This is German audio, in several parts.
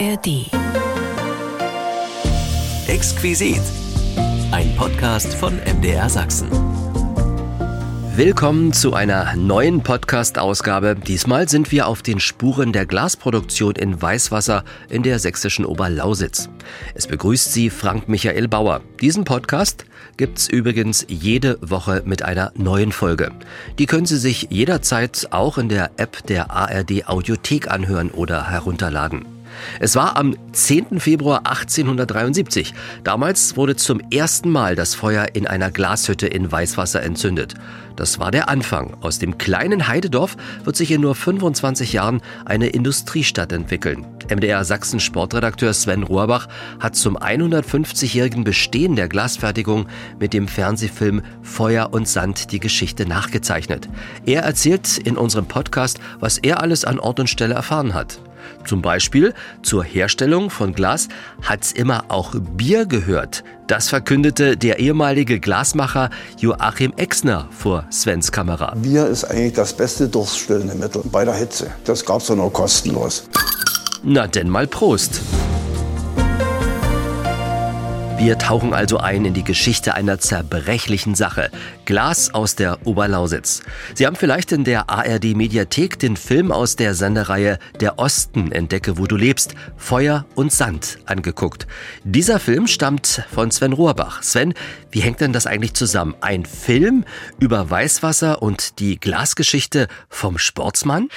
ARD. Exquisit. Ein Podcast von MDR Sachsen. Willkommen zu einer neuen Podcast-Ausgabe. Diesmal sind wir auf den Spuren der Glasproduktion in Weißwasser in der sächsischen Oberlausitz. Es begrüßt Sie Frank Michael Bauer. Diesen Podcast gibt's übrigens jede Woche mit einer neuen Folge. Die können Sie sich jederzeit auch in der App der ARD Audiothek anhören oder herunterladen. Es war am 10. Februar 1873. Damals wurde zum ersten Mal das Feuer in einer Glashütte in Weißwasser entzündet. Das war der Anfang. Aus dem kleinen Heidedorf wird sich in nur 25 Jahren eine Industriestadt entwickeln. MDR Sachsen Sportredakteur Sven Rohrbach hat zum 150-jährigen Bestehen der Glasfertigung mit dem Fernsehfilm Feuer und Sand die Geschichte nachgezeichnet. Er erzählt in unserem Podcast, was er alles an Ort und Stelle erfahren hat. Zum Beispiel zur Herstellung von Glas hat's immer auch Bier gehört. Das verkündete der ehemalige Glasmacher Joachim Exner vor Svens Kamera. Bier ist eigentlich das beste durststillende Mittel bei der Hitze. Das gab's doch nur kostenlos. Na denn mal Prost. Wir tauchen also ein in die Geschichte einer zerbrechlichen Sache. Glas aus der Oberlausitz. Sie haben vielleicht in der ARD Mediathek den Film aus der Sendereihe Der Osten entdecke, wo du lebst, Feuer und Sand angeguckt. Dieser Film stammt von Sven Rohrbach. Sven, wie hängt denn das eigentlich zusammen? Ein Film über Weißwasser und die Glasgeschichte vom Sportsmann?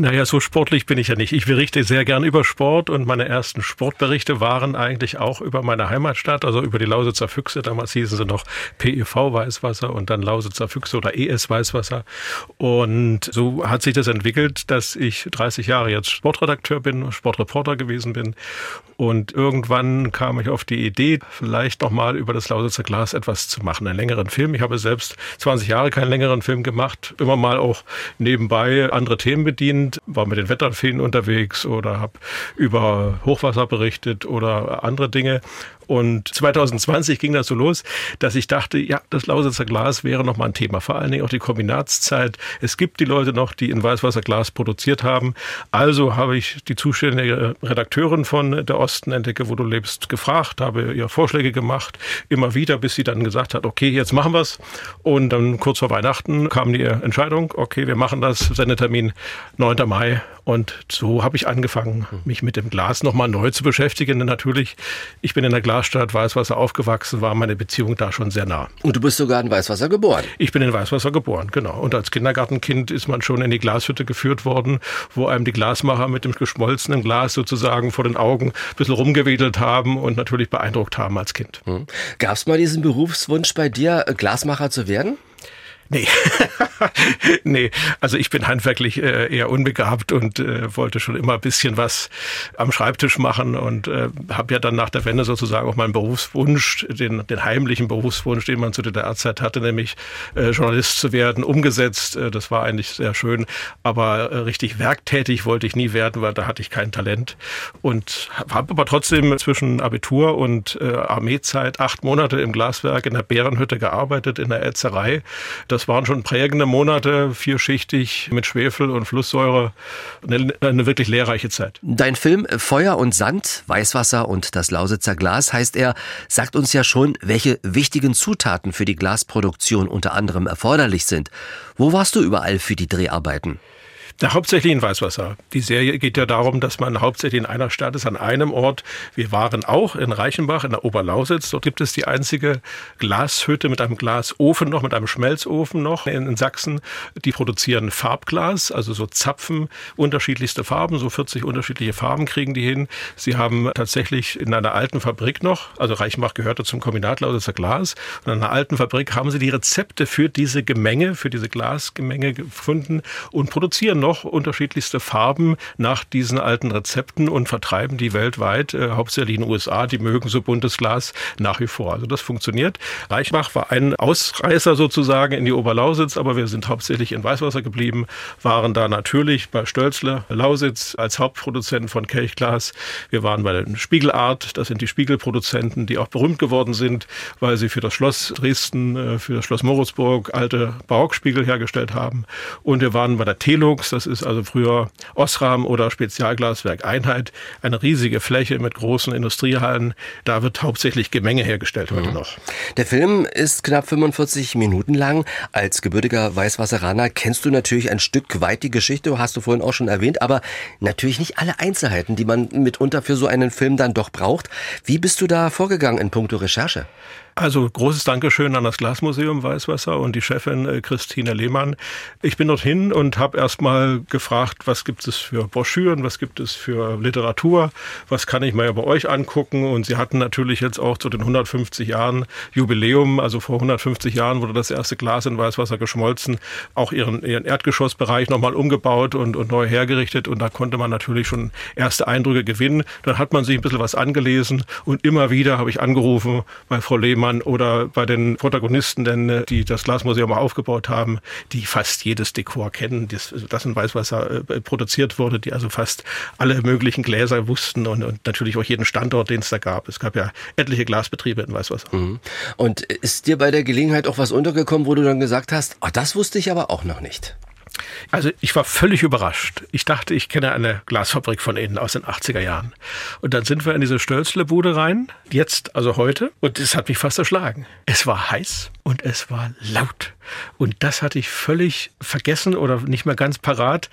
Naja, so sportlich bin ich ja nicht. Ich berichte sehr gern über Sport und meine ersten Sportberichte waren eigentlich auch über meine Heimatstadt, also über die Lausitzer Füchse. Damals hießen sie noch PEV Weißwasser und dann Lausitzer Füchse oder ES Weißwasser. Und so hat sich das entwickelt, dass ich 30 Jahre jetzt Sportredakteur bin, Sportreporter gewesen bin. Und irgendwann kam ich auf die Idee, vielleicht nochmal über das Lausitzer Glas etwas zu machen, einen längeren Film. Ich habe selbst 20 Jahre keinen längeren Film gemacht, immer mal auch nebenbei andere Themen bedient Land, war mit den Wetterfeen unterwegs oder habe über Hochwasser berichtet oder andere Dinge. Und 2020 ging das so los, dass ich dachte, ja, das Lausitzer Glas wäre noch mal ein Thema. Vor allen Dingen auch die Kombinatszeit. Es gibt die Leute noch, die in Weißwasser Glas produziert haben. Also habe ich die zuständige Redakteurin von der Osten Entdecke, wo du lebst, gefragt, habe ihr Vorschläge gemacht, immer wieder, bis sie dann gesagt hat, okay, jetzt machen wir's. Und dann kurz vor Weihnachten kam die Entscheidung, okay, wir machen das, Sendetermin 9. Mai. Und so habe ich angefangen, mich mit dem Glas nochmal neu zu beschäftigen. Denn natürlich, ich bin in der Glasstadt Weißwasser aufgewachsen, war meine Beziehung da schon sehr nah. Und du bist sogar in Weißwasser geboren? Ich bin in Weißwasser geboren, genau. Und als Kindergartenkind ist man schon in die Glashütte geführt worden, wo einem die Glasmacher mit dem geschmolzenen Glas sozusagen vor den Augen ein bisschen rumgewedelt haben und natürlich beeindruckt haben als Kind. Hm. Gab es mal diesen Berufswunsch bei dir, Glasmacher zu werden? Nee. nee, also ich bin handwerklich äh, eher unbegabt und äh, wollte schon immer ein bisschen was am Schreibtisch machen und äh, habe ja dann nach der Wende sozusagen auch meinen Berufswunsch, den, den heimlichen Berufswunsch, den man zu der Zeit hatte, nämlich äh, Journalist zu werden, umgesetzt. Äh, das war eigentlich sehr schön, aber äh, richtig werktätig wollte ich nie werden, weil da hatte ich kein Talent und habe aber trotzdem zwischen Abitur und äh, Armeezeit acht Monate im Glaswerk in der Bärenhütte gearbeitet, in der Ätzerei. Das das waren schon prägende Monate, vierschichtig mit Schwefel und Flusssäure. Eine, eine wirklich lehrreiche Zeit. Dein Film Feuer und Sand, Weißwasser und das Lausitzer Glas heißt er, sagt uns ja schon, welche wichtigen Zutaten für die Glasproduktion unter anderem erforderlich sind. Wo warst du überall für die Dreharbeiten? Na, hauptsächlich in Weißwasser. Die Serie geht ja darum, dass man hauptsächlich in einer Stadt ist, an einem Ort. Wir waren auch in Reichenbach, in der Oberlausitz. Dort gibt es die einzige Glashütte mit einem Glasofen noch, mit einem Schmelzofen noch in, in Sachsen. Die produzieren Farbglas, also so Zapfen, unterschiedlichste Farben, so 40 unterschiedliche Farben kriegen die hin. Sie haben tatsächlich in einer alten Fabrik noch, also Reichenbach gehörte zum Kombinat Lausitzer Glas, und in einer alten Fabrik haben sie die Rezepte für diese Gemenge, für diese Glasgemenge gefunden und produzieren noch noch unterschiedlichste Farben nach diesen alten Rezepten und vertreiben die weltweit, äh, hauptsächlich in den USA, die mögen so buntes Glas nach wie vor. Also das funktioniert. Reichbach war ein Ausreißer sozusagen in die Oberlausitz, aber wir sind hauptsächlich in Weißwasser geblieben, waren da natürlich bei Stölzle Lausitz als Hauptproduzent von Kelchglas. Wir waren bei den Spiegelart, das sind die Spiegelproduzenten, die auch berühmt geworden sind, weil sie für das Schloss Dresden, äh, für das Schloss Moritzburg alte Barockspiegel hergestellt haben. Und wir waren bei der Telux, Works, das ist also früher Osram oder Spezialglaswerk Einheit, eine riesige Fläche mit großen Industriehallen. Da wird hauptsächlich Gemenge hergestellt heute mhm. noch. Der Film ist knapp 45 Minuten lang. Als gebürtiger Weißwasseraner kennst du natürlich ein Stück weit die Geschichte, hast du vorhin auch schon erwähnt, aber natürlich nicht alle Einzelheiten, die man mitunter für so einen Film dann doch braucht. Wie bist du da vorgegangen in puncto Recherche? Also großes Dankeschön an das Glasmuseum Weißwasser und die Chefin äh, Christine Lehmann. Ich bin dorthin und habe erstmal gefragt, was gibt es für Broschüren, was gibt es für Literatur, was kann ich mir bei euch angucken. Und sie hatten natürlich jetzt auch zu den 150 Jahren Jubiläum, also vor 150 Jahren wurde das erste Glas in Weißwasser geschmolzen, auch ihren, ihren Erdgeschossbereich nochmal umgebaut und, und neu hergerichtet. Und da konnte man natürlich schon erste Eindrücke gewinnen. Dann hat man sich ein bisschen was angelesen und immer wieder habe ich angerufen bei Frau Lehmann, Zimmermann oder bei den Protagonisten, denn, äh, die das Glasmuseum aufgebaut haben, die fast jedes Dekor kennen, das, das in Weißwasser äh, produziert wurde, die also fast alle möglichen Gläser wussten und, und natürlich auch jeden Standort, den es da gab. Es gab ja etliche Glasbetriebe in Weißwasser. Mhm. Und ist dir bei der Gelegenheit auch was untergekommen, wo du dann gesagt hast, oh, das wusste ich aber auch noch nicht? Also ich war völlig überrascht. Ich dachte, ich kenne eine Glasfabrik von innen aus den 80er Jahren. Und dann sind wir in diese Stölzle-Bude rein, jetzt, also heute, und es hat mich fast erschlagen. Es war heiß und es war laut. Und das hatte ich völlig vergessen oder nicht mehr ganz parat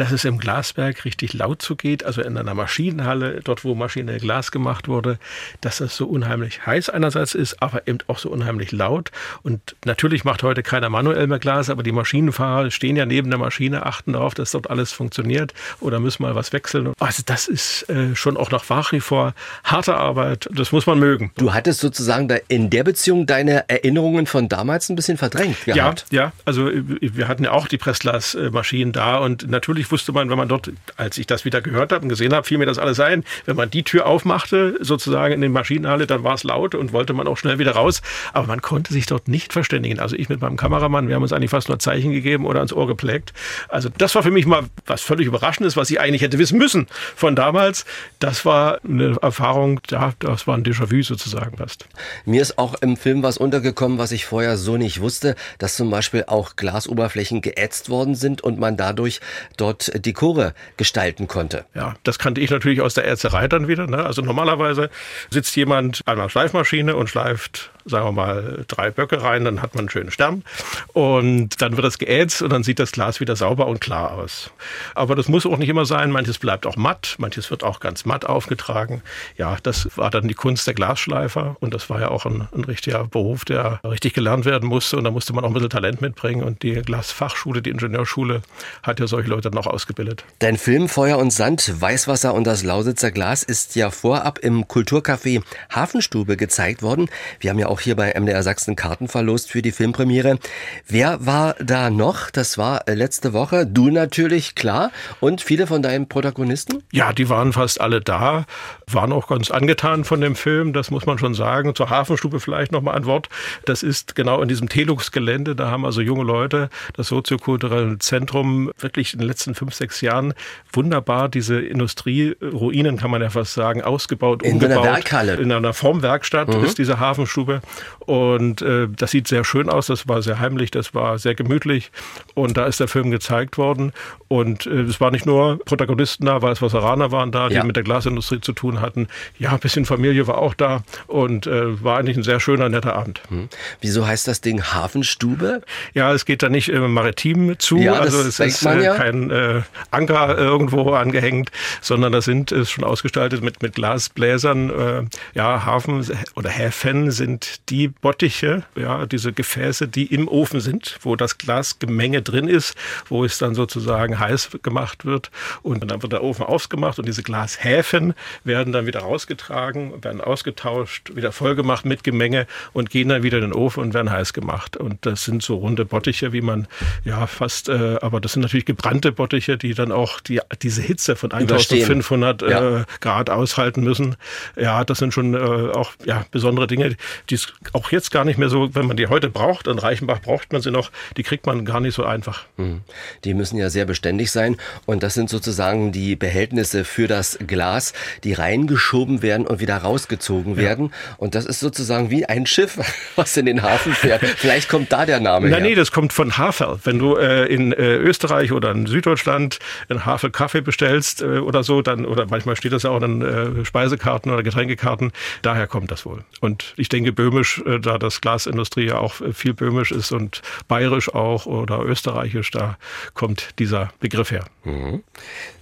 dass es im Glasberg richtig laut zugeht, also in einer Maschinenhalle, dort wo Maschine Glas gemacht wurde, dass es so unheimlich heiß einerseits ist, aber eben auch so unheimlich laut. Und natürlich macht heute keiner manuell mehr Glas, aber die Maschinenfahrer stehen ja neben der Maschine, achten darauf, dass dort alles funktioniert oder müssen mal was wechseln. Also das ist äh, schon auch nach nach wie vor harte Arbeit. Das muss man mögen. Du hattest sozusagen in der Beziehung deine Erinnerungen von damals ein bisschen verdrängt gehabt. Ja, ja. Also äh, wir hatten ja auch die Pressglasmaschinen da und natürlich wusste man, wenn man dort, als ich das wieder gehört habe und gesehen habe, fiel mir das alles ein. Wenn man die Tür aufmachte, sozusagen in den Maschinenhalle, dann war es laut und wollte man auch schnell wieder raus. Aber man konnte sich dort nicht verständigen. Also ich mit meinem Kameramann, wir haben uns eigentlich fast nur Zeichen gegeben oder ans Ohr geprägt. Also das war für mich mal was völlig Überraschendes, was ich eigentlich hätte wissen müssen von damals. Das war eine Erfahrung, das war ein Déjà-vu sozusagen fast. Mir ist auch im Film was untergekommen, was ich vorher so nicht wusste, dass zum Beispiel auch Glasoberflächen geätzt worden sind und man dadurch dort dort Dekore gestalten konnte. Ja, das kannte ich natürlich aus der Ärzterei dann wieder. Ne? Also normalerweise sitzt jemand an einer Schleifmaschine und schleift sagen wir mal, drei Böcke rein, dann hat man einen schönen Stern. Und dann wird das geätzt und dann sieht das Glas wieder sauber und klar aus. Aber das muss auch nicht immer sein. Manches bleibt auch matt, manches wird auch ganz matt aufgetragen. Ja, das war dann die Kunst der Glasschleifer und das war ja auch ein, ein richtiger Beruf, der richtig gelernt werden musste und da musste man auch ein bisschen Talent mitbringen und die Glasfachschule, die Ingenieurschule hat ja solche Leute dann auch ausgebildet. Dein Film Feuer und Sand, Weißwasser und das Lausitzer Glas ist ja vorab im Kulturcafé Hafenstube gezeigt worden. Wir haben ja auch hier bei MDR Sachsen Karten verlost für die Filmpremiere. Wer war da noch? Das war äh, letzte Woche. Du natürlich, klar. Und viele von deinen Protagonisten? Ja, die waren fast alle da, waren auch ganz angetan von dem Film, das muss man schon sagen. Zur Hafenstube vielleicht nochmal ein Wort. Das ist genau in diesem Telux-Gelände, da haben also junge Leute das soziokulturelle Zentrum wirklich in den letzten fünf, sechs Jahren wunderbar diese Industrieruinen, kann man ja fast sagen, ausgebaut, in umgebaut. In einer Werkhalle. In einer Formwerkstatt mhm. ist diese Hafenstube. Und äh, das sieht sehr schön aus, das war sehr heimlich, das war sehr gemütlich. Und da ist der Film gezeigt worden. Und äh, es war nicht nur Protagonisten da, Weißwasseraner waren da, die ja. mit der Glasindustrie zu tun hatten. Ja, ein bisschen Familie war auch da und äh, war eigentlich ein sehr schöner, netter Abend. Hm. Wieso heißt das Ding Hafenstube? Ja, es geht da nicht im Maritim zu. Ja, also es ist äh, ja. kein äh, Anker irgendwo angehängt, sondern das sind ist schon ausgestaltet mit, mit Glasbläsern. Äh, ja, Hafen oder Häfen sind die Bottiche, ja, diese Gefäße, die im Ofen sind, wo das Glasgemenge drin ist, wo es dann sozusagen heiß gemacht wird. Und dann wird der Ofen ausgemacht und diese Glashäfen werden dann wieder rausgetragen, werden ausgetauscht, wieder vollgemacht mit Gemenge und gehen dann wieder in den Ofen und werden heiß gemacht. Und das sind so runde Bottiche, wie man ja fast, äh, aber das sind natürlich gebrannte Bottiche, die dann auch die, diese Hitze von 1500 ja. äh, Grad aushalten müssen. Ja, das sind schon äh, auch ja, besondere Dinge, die ist auch jetzt gar nicht mehr so, wenn man die heute braucht, in Reichenbach braucht man sie noch, die kriegt man gar nicht so einfach. Hm. Die müssen ja sehr beständig sein und das sind sozusagen die Behältnisse für das Glas, die reingeschoben werden und wieder rausgezogen ja. werden. Und das ist sozusagen wie ein Schiff, was in den Hafen fährt. Vielleicht kommt da der Name Na, her. Nee, das kommt von Havel. Wenn du äh, in äh, Österreich oder in Süddeutschland einen Havel Kaffee bestellst äh, oder so, dann, oder manchmal steht das ja auch in äh, Speisekarten oder Getränkekarten, daher kommt das wohl. Und ich denke, böhmisch, äh, da das Glasindustrie ja auch äh, viel böhmisch ist und bayerisch auch oder österreichisch, da kommt dieser Begriff her. Mhm.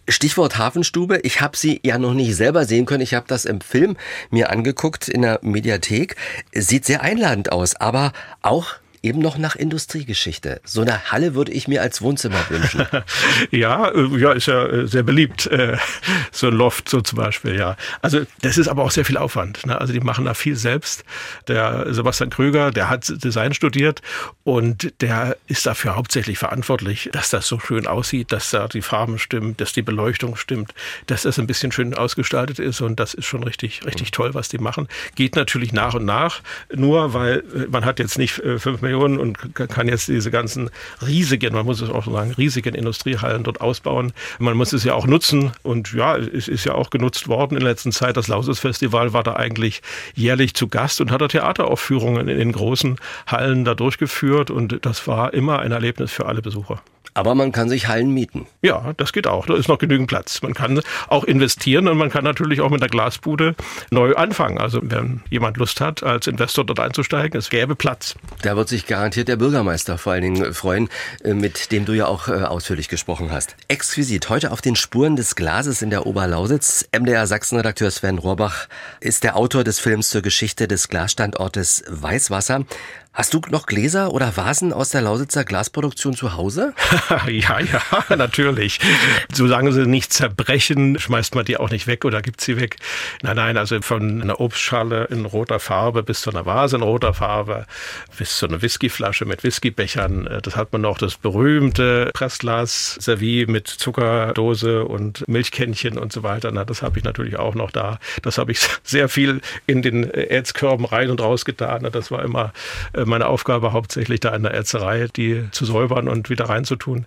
Stichwort Hafenstube. Ich habe sie ja noch nicht selber sehen können. Ich habe das im Film mir angeguckt in der Mediathek. Sieht sehr einladend aus, aber auch eben noch nach Industriegeschichte. So eine Halle würde ich mir als Wohnzimmer wünschen. ja, äh, ja, ist ja äh, sehr beliebt. Äh, so ein Loft so zum Beispiel, ja. Also das ist aber auch sehr viel Aufwand. Ne? Also die machen da viel selbst. Der Sebastian Krüger, der hat Design studiert und der ist dafür hauptsächlich verantwortlich, dass das so schön aussieht, dass da die Farben stimmen, dass die Beleuchtung stimmt, dass das ein bisschen schön ausgestaltet ist und das ist schon richtig, richtig toll, was die machen. Geht natürlich nach und nach, nur weil man hat jetzt nicht fünf Millionen und kann jetzt diese ganzen riesigen, man muss es auch so sagen, riesigen Industriehallen dort ausbauen. Man muss es ja auch nutzen und ja, es ist ja auch genutzt worden in letzter Zeit. Das Lauses-Festival war da eigentlich jährlich zu Gast und hat da Theateraufführungen in den großen Hallen da durchgeführt und das war immer ein Erlebnis für alle Besucher. Aber man kann sich Hallen mieten. Ja, das geht auch. Da ist noch genügend Platz. Man kann auch investieren und man kann natürlich auch mit der Glasbude neu anfangen. Also wenn jemand Lust hat, als Investor dort einzusteigen, es gäbe Platz. Da wird sich garantiert der Bürgermeister vor allen Dingen freuen, äh, mit dem du ja auch äh, ausführlich gesprochen hast. Exquisit. Heute auf den Spuren des Glases in der Oberlausitz. MDR Sachsen-Redakteur Sven Rohrbach ist der Autor des Films zur Geschichte des Glasstandortes Weißwasser. Hast du noch Gläser oder Vasen aus der Lausitzer Glasproduktion zu Hause? ja, ja, natürlich. Solange sie nicht zerbrechen, schmeißt man die auch nicht weg oder gibt sie weg. Nein, nein, also von einer Obstschale in roter Farbe bis zu einer Vase in roter Farbe, bis zu einer Whiskyflasche mit Whiskybechern. Das hat man noch das berühmte Pressglas Servie mit Zuckerdose und Milchkännchen und so weiter. Na, das habe ich natürlich auch noch da. Das habe ich sehr viel in den Erzkörben rein und raus getan. Das war immer äh, meine Aufgabe hauptsächlich da in der Ärzerei, die zu säubern und wieder reinzutun.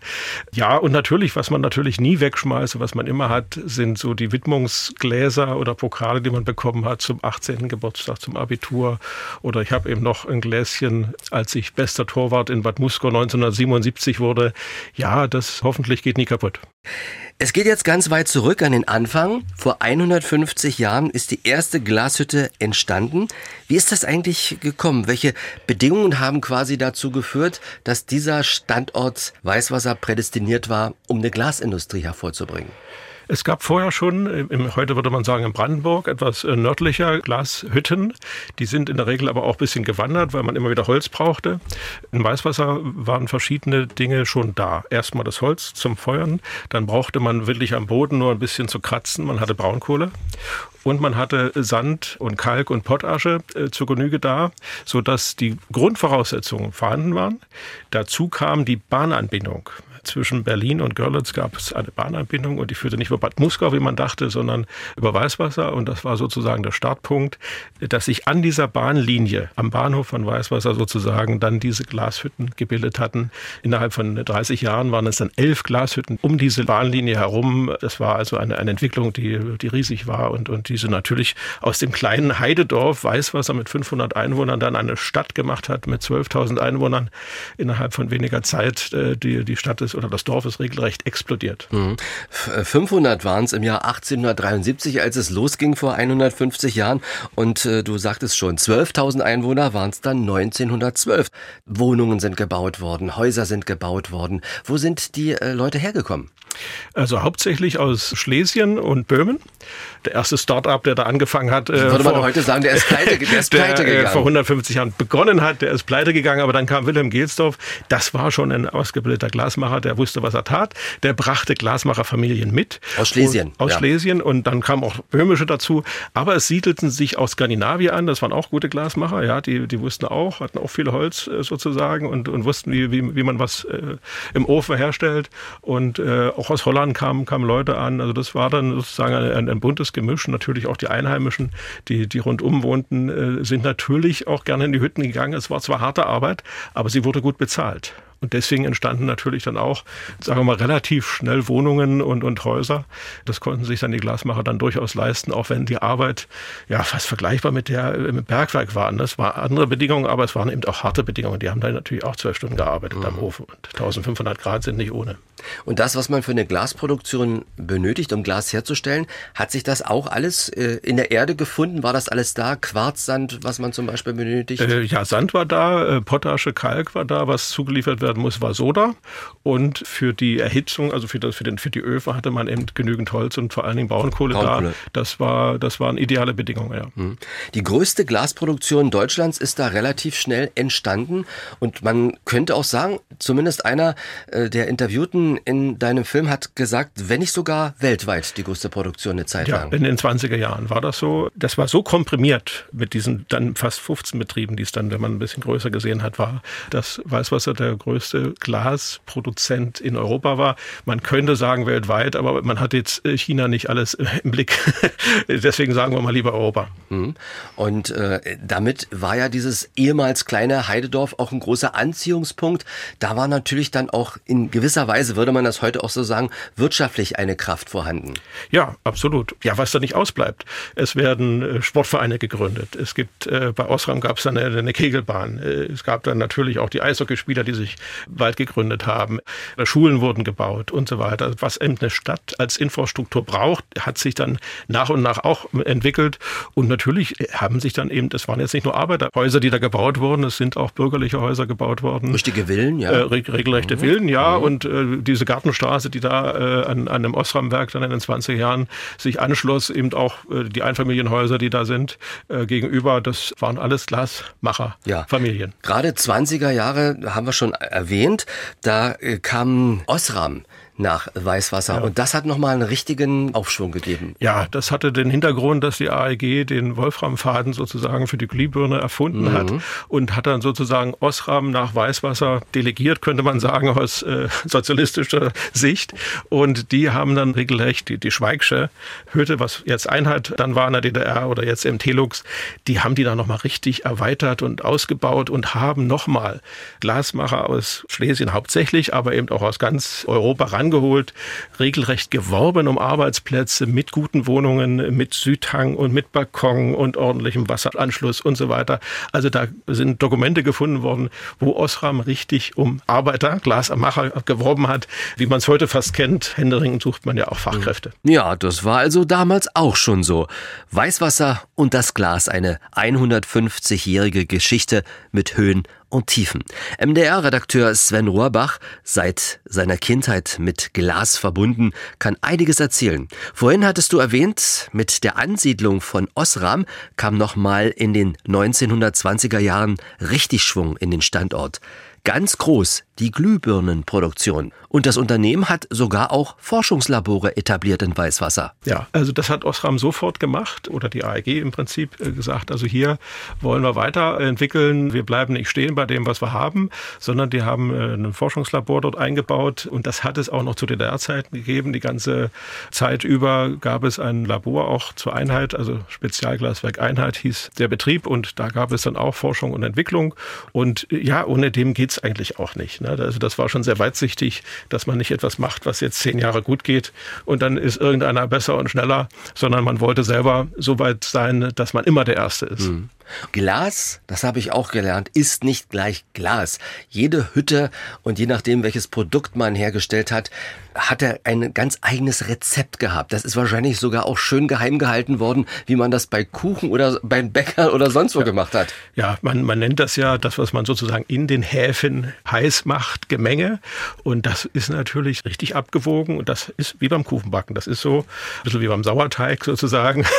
Ja, und natürlich, was man natürlich nie wegschmeißt, was man immer hat, sind so die Widmungsgläser oder Pokale, die man bekommen hat zum 18. Geburtstag, zum Abitur. Oder ich habe eben noch ein Gläschen, als ich bester Torwart in Bad Muskau 1977 wurde. Ja, das hoffentlich geht nie kaputt. Es geht jetzt ganz weit zurück an den Anfang. Vor 150 Jahren ist die erste Glashütte entstanden. Wie ist das eigentlich gekommen? Welche Bedingungen haben quasi dazu geführt, dass dieser Standort Weißwasser prädestiniert war, um eine Glasindustrie hervorzubringen? Es gab vorher schon, im, heute würde man sagen in Brandenburg, etwas äh, nördlicher Glashütten. Die sind in der Regel aber auch ein bisschen gewandert, weil man immer wieder Holz brauchte. In Weißwasser waren verschiedene Dinge schon da. Erstmal das Holz zum Feuern, dann brauchte man wirklich am Boden nur ein bisschen zu kratzen. Man hatte Braunkohle und man hatte Sand und Kalk und Pottasche äh, zur Genüge da, sodass die Grundvoraussetzungen vorhanden waren. Dazu kam die Bahnanbindung zwischen Berlin und Görlitz gab es eine Bahnanbindung und die führte nicht über Bad Muskau, wie man dachte, sondern über Weißwasser. Und das war sozusagen der Startpunkt, dass sich an dieser Bahnlinie am Bahnhof von Weißwasser sozusagen dann diese Glashütten gebildet hatten. Innerhalb von 30 Jahren waren es dann elf Glashütten um diese Bahnlinie herum. Das war also eine, eine Entwicklung, die, die riesig war und, und diese natürlich aus dem kleinen Heidedorf Weißwasser mit 500 Einwohnern dann eine Stadt gemacht hat mit 12.000 Einwohnern innerhalb von weniger Zeit. Äh, die, die Stadt ist ist oder das Dorf ist regelrecht explodiert. Mhm. 500 waren es im Jahr 1873, als es losging vor 150 Jahren. Und äh, du sagtest schon, 12.000 Einwohner waren es dann 1912. Wohnungen sind gebaut worden, Häuser sind gebaut worden. Wo sind die äh, Leute hergekommen? Also hauptsächlich aus Schlesien und Böhmen. Der erste Start-up, der da angefangen hat. Äh, Würde man vor, heute sagen, der ist pleite, der ist pleite der, gegangen. vor 150 Jahren begonnen hat, der ist pleite gegangen, aber dann kam Wilhelm Gelsdorf. Das war schon ein ausgebildeter Glasmacher, der wusste, was er tat. Der brachte Glasmacherfamilien mit. Aus Schlesien. Und, aus ja. Schlesien und dann kamen auch Böhmische dazu. Aber es siedelten sich aus Skandinavien an. Das waren auch gute Glasmacher. Ja, die, die wussten auch, hatten auch viel Holz äh, sozusagen und, und wussten, wie, wie, wie man was äh, im Ofen herstellt. Und äh, auch aus Holland kamen, kamen Leute an. Also das war dann sozusagen ein, ein buntes Gemisch. Natürlich auch die Einheimischen, die, die rundum wohnten, äh, sind natürlich auch gerne in die Hütten gegangen. Es war zwar harte Arbeit, aber sie wurde gut bezahlt. Und deswegen entstanden natürlich dann auch, sagen wir mal, relativ schnell Wohnungen und, und Häuser. Das konnten sich dann die Glasmacher dann durchaus leisten, auch wenn die Arbeit ja fast vergleichbar mit der im Bergwerk war. Das waren andere Bedingungen, aber es waren eben auch harte Bedingungen. Die haben dann natürlich auch zwölf Stunden gearbeitet mhm. am Ofen und 1500 Grad sind nicht ohne. Und das, was man für eine Glasproduktion benötigt, um Glas herzustellen, hat sich das auch alles äh, in der Erde gefunden? War das alles da? Quarzsand, was man zum Beispiel benötigt? Äh, ja, Sand war da, äh, Potasche, Kalk war da, was zugeliefert werden muss, war Soda. Und für die Erhitzung, also für, das, für, den, für die Öfen, hatte man eben genügend Holz und vor allen Dingen Braunkohle, Braunkohle. da. Das, war, das waren ideale Bedingungen, ja. Mhm. Die größte Glasproduktion Deutschlands ist da relativ schnell entstanden. Und man könnte auch sagen, zumindest einer äh, der Interviewten in deinem Film hat gesagt, wenn nicht sogar weltweit die größte Produktion eine Zeit ja, lang. In den 20er Jahren war das so. Das war so komprimiert mit diesen dann fast 15 Betrieben, die es dann, wenn man ein bisschen größer gesehen hat, war, dass Weißwasser der größte Glasproduzent in Europa war. Man könnte sagen weltweit, aber man hat jetzt äh, China nicht alles im Blick. Deswegen sagen wir mal lieber Europa. Mhm. Und äh, damit war ja dieses ehemals kleine Heidedorf auch ein großer Anziehungspunkt. Da war natürlich dann auch in gewisser Weise, würde man das heute auch so sagen, wirtschaftlich eine Kraft vorhanden. Ja, absolut. Ja, was da nicht ausbleibt. Es werden äh, Sportvereine gegründet. Es gibt, äh, bei Osram gab es dann eine, eine Kegelbahn. Äh, es gab dann natürlich auch die Eishockeyspieler, die sich bald gegründet haben. Schulen wurden gebaut und so weiter. Was eben eine Stadt als Infrastruktur braucht, hat sich dann nach und nach auch entwickelt. Und natürlich haben sich dann eben, das waren jetzt nicht nur Arbeiterhäuser, die da gebaut wurden, es sind auch bürgerliche Häuser gebaut worden. Richtige Villen, ja. Äh, regelrechte mhm. Villen, ja. Mhm. Und äh, diese Gartenstraße, die da äh, an, an einem Osramwerk dann in den 20 Jahren sich anschloss, eben auch äh, die Einfamilienhäuser, die da sind, äh, gegenüber, das waren alles Glasmacher-Familien. Ja. Gerade 20er Jahre haben wir schon erwähnt, da äh, kam Osram nach Weißwasser. Ja. Und das hat nochmal einen richtigen Aufschwung gegeben. Ja, das hatte den Hintergrund, dass die AEG den Wolframfaden sozusagen für die Glühbirne erfunden mhm. hat und hat dann sozusagen Osram nach Weißwasser delegiert, könnte man sagen, aus äh, sozialistischer Sicht. Und die haben dann regelrecht die, die Schweigsche Hütte, was jetzt Einheit dann war in der DDR oder jetzt im Telux, die haben die dann nochmal richtig erweitert und ausgebaut und haben nochmal Glasmacher aus Schlesien hauptsächlich, aber eben auch aus ganz Europa ran rangeholt, regelrecht geworben um Arbeitsplätze mit guten Wohnungen, mit Südhang und mit Balkon und ordentlichem Wasseranschluss und so weiter. Also da sind Dokumente gefunden worden, wo Osram richtig um Arbeiter, Glasmacher geworben hat, wie man es heute fast kennt. Händeringend sucht man ja auch Fachkräfte. Ja, das war also damals auch schon so. Weißwasser und das Glas, eine 150-jährige Geschichte mit Höhen und Tiefen. MDR-Redakteur Sven Rohrbach, seit seiner Kindheit mit Glas verbunden, kann einiges erzählen. Vorhin hattest du erwähnt, mit der Ansiedlung von Osram kam nochmal in den 1920er Jahren richtig Schwung in den Standort. Ganz groß die Glühbirnenproduktion. Und das Unternehmen hat sogar auch Forschungslabore etabliert in Weißwasser. Ja, also das hat Osram sofort gemacht oder die AEG im Prinzip äh, gesagt, also hier wollen wir weiterentwickeln. Wir bleiben nicht stehen bei dem, was wir haben, sondern die haben äh, ein Forschungslabor dort eingebaut und das hat es auch noch zu DDR-Zeiten gegeben. Die ganze Zeit über gab es ein Labor auch zur Einheit, also Spezialglaswerk Einheit hieß der Betrieb und da gab es dann auch Forschung und Entwicklung und äh, ja, ohne dem geht es eigentlich auch nicht. Ne? Also das war schon sehr weitsichtig, dass man nicht etwas macht, was jetzt zehn Jahre gut geht und dann ist irgendeiner besser und schneller, sondern man wollte selber so weit sein, dass man immer der Erste ist. Mhm. Glas, das habe ich auch gelernt, ist nicht gleich Glas. Jede Hütte und je nachdem, welches Produkt man hergestellt hat, hat er ein ganz eigenes Rezept gehabt. Das ist wahrscheinlich sogar auch schön geheim gehalten worden, wie man das bei Kuchen oder beim Bäcker oder sonst wo ja. gemacht hat. Ja, man, man nennt das ja das, was man sozusagen in den Häfen heiß macht, Gemenge. Und das ist natürlich richtig abgewogen und das ist wie beim Kuchenbacken. Das ist so ein bisschen wie beim Sauerteig sozusagen.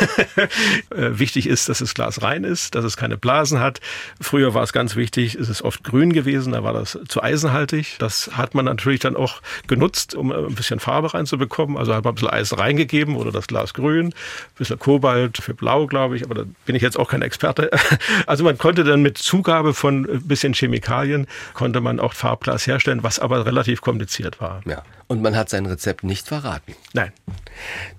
Äh, wichtig ist, dass das Glas rein ist, dass es keine Blasen hat. Früher war es ganz wichtig, es ist oft grün gewesen, da war das zu eisenhaltig. Das hat man natürlich dann auch genutzt, um ein bisschen Farbe reinzubekommen. Also hat man ein bisschen Eisen reingegeben oder das Glas grün, ein bisschen Kobalt für blau, glaube ich, aber da bin ich jetzt auch kein Experte. Also man konnte dann mit Zugabe von ein bisschen Chemikalien, konnte man auch Farbglas herstellen, was aber relativ kompliziert war. Ja. Und man hat sein Rezept nicht verraten. Nein.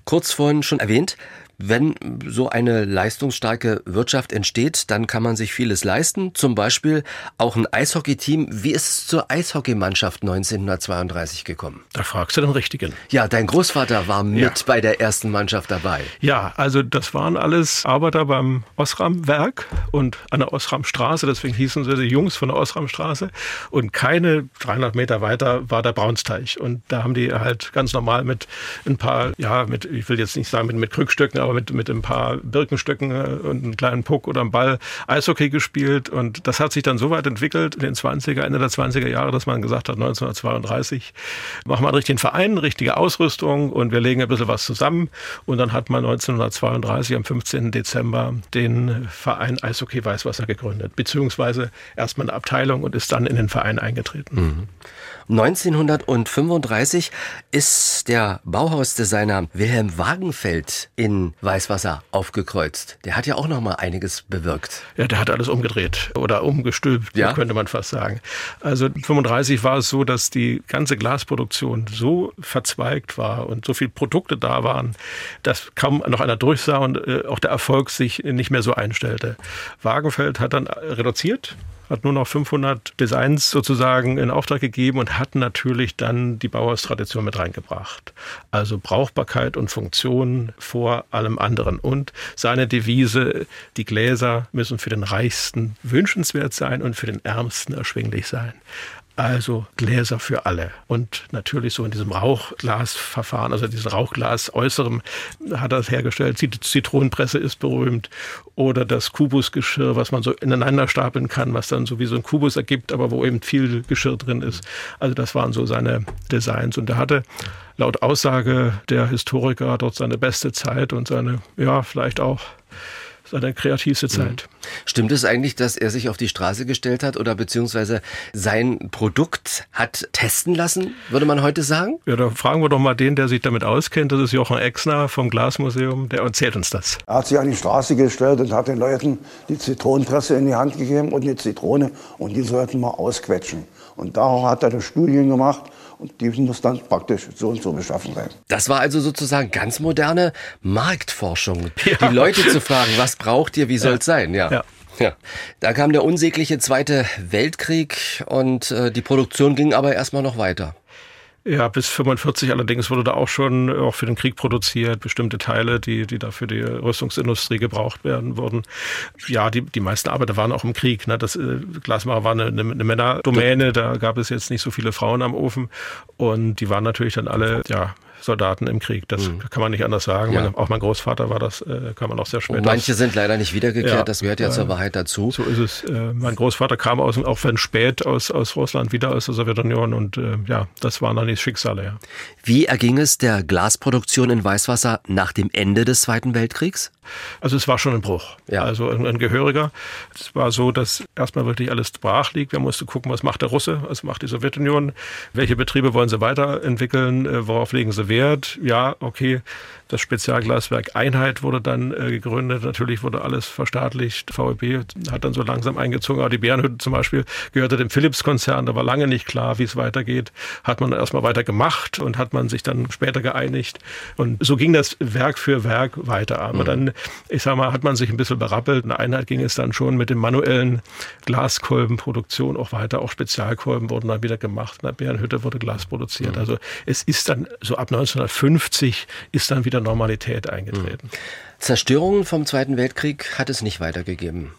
Kurz vorhin schon erwähnt, wenn so eine leistungsstarke Wirtschaft entsteht, dann kann man sich vieles leisten. Zum Beispiel auch ein Eishockeyteam. Wie ist es zur Eishockeymannschaft 1932 gekommen? Da fragst du den Richtigen. Ja, dein Großvater war mit ja. bei der ersten Mannschaft dabei. Ja, also das waren alles Arbeiter beim Osram-Werk und an der Osram-Straße. Deswegen hießen sie die Jungs von der Osram-Straße. Und keine 300 Meter weiter war der Braunsteich. Und da haben die halt ganz normal mit ein paar, ja, mit, ich will jetzt nicht sagen mit, mit Krückstöcken, aber mit, mit ein paar Birkenstöcken äh, und einem kleinen Puck oder einem Ball Eishockey gespielt. Und das hat sich dann so weit entwickelt in den 20er, Ende der 20er Jahre, dass man gesagt hat, 1932 machen wir einen richtigen Verein, richtige Ausrüstung und wir legen ein bisschen was zusammen. Und dann hat man 1932 am 15. Dezember den Verein Eishockey Weißwasser gegründet, beziehungsweise erstmal eine Abteilung und ist dann in den Verein eingetreten. Mhm. 1935 ist der Bauhausdesigner Wilhelm Wagenfeld in Weißwasser aufgekreuzt. Der hat ja auch noch mal einiges bewirkt. Ja, der hat alles umgedreht oder umgestülpt, ja? könnte man fast sagen. Also 35 war es so, dass die ganze Glasproduktion so verzweigt war und so viele Produkte da waren, dass kaum noch einer durchsah und äh, auch der Erfolg sich nicht mehr so einstellte. Wagenfeld hat dann reduziert hat nur noch 500 Designs sozusagen in Auftrag gegeben und hat natürlich dann die Bauhaustradition mit reingebracht. Also Brauchbarkeit und Funktion vor allem anderen. Und seine Devise, die Gläser müssen für den Reichsten wünschenswert sein und für den Ärmsten erschwinglich sein. Also Gläser für alle. Und natürlich so in diesem Rauchglasverfahren, also diesen Rauchglas äußerem hat er es hergestellt. Die Zitronenpresse ist berühmt. Oder das Kubusgeschirr, was man so ineinander stapeln kann, was dann so wie so ein Kubus ergibt, aber wo eben viel Geschirr drin ist. Also das waren so seine Designs. Und er hatte laut Aussage der Historiker dort seine beste Zeit und seine, ja, vielleicht auch seine kreativste mhm. Zeit. Stimmt es eigentlich, dass er sich auf die Straße gestellt hat oder beziehungsweise sein Produkt hat testen lassen, würde man heute sagen? Ja, da fragen wir doch mal den, der sich damit auskennt. Das ist Jochen Exner vom Glasmuseum. Der erzählt uns das. Er hat sich an die Straße gestellt und hat den Leuten die Zitronenpresse in die Hand gegeben und eine Zitrone und die sollten mal ausquetschen. Und da hat er Studien gemacht und die muss dann praktisch so und so beschaffen sein. Das war also sozusagen ganz moderne Marktforschung. Ja. Die Leute zu fragen, was braucht ihr, wie soll es ja. sein? Ja. ja. Ja, da kam der unsägliche Zweite Weltkrieg und äh, die Produktion ging aber erstmal noch weiter. Ja, bis 45 allerdings wurde da auch schon auch für den Krieg produziert, bestimmte Teile, die, die da für die Rüstungsindustrie gebraucht werden wurden. Ja, die, die meisten Arbeiter waren auch im Krieg. Ne? Das äh, Glasmacher war eine, eine, eine Männerdomäne, da gab es jetzt nicht so viele Frauen am Ofen und die waren natürlich dann alle, ja, Soldaten im Krieg. Das mhm. kann man nicht anders sagen. Ja. Auch mein Großvater war das, äh, kann man auch sehr spät. Und manche sind leider nicht wiedergekehrt, ja. das gehört ja zur Wahrheit dazu. So ist es. Äh, mein Großvater kam aus, auch wenn spät aus, aus Russland wieder aus der Sowjetunion und äh, ja, das waren dann die Schicksale. Ja. Wie erging es der Glasproduktion in Weißwasser nach dem Ende des Zweiten Weltkriegs? Also es war schon ein Bruch. Ja. Also ein, ein gehöriger. Es war so, dass erstmal wirklich alles brach liegt. Wir mussten gucken, was macht der Russe, was macht die Sowjetunion, welche Betriebe wollen sie weiterentwickeln, äh, worauf legen sie Wert. Ja, okay, das Spezialglaswerk Einheit wurde dann äh, gegründet. Natürlich wurde alles verstaatlicht. VEB hat dann so langsam eingezogen. Aber die Bärenhütte zum Beispiel gehörte dem Philips-Konzern. Da war lange nicht klar, wie es weitergeht. Hat man erstmal weiter gemacht und hat man sich dann später geeinigt. Und so ging das Werk für Werk weiter. Aber mhm. dann, ich sag mal, hat man sich ein bisschen berappelt. Eine Einheit ging es dann schon mit dem manuellen Glaskolbenproduktion auch weiter. Auch Spezialkolben wurden dann wieder gemacht. In der Bärenhütte wurde Glas produziert. Mhm. Also es ist dann so ab 1950 ist dann wieder Normalität eingetreten. Zerstörungen vom Zweiten Weltkrieg hat es nicht weitergegeben.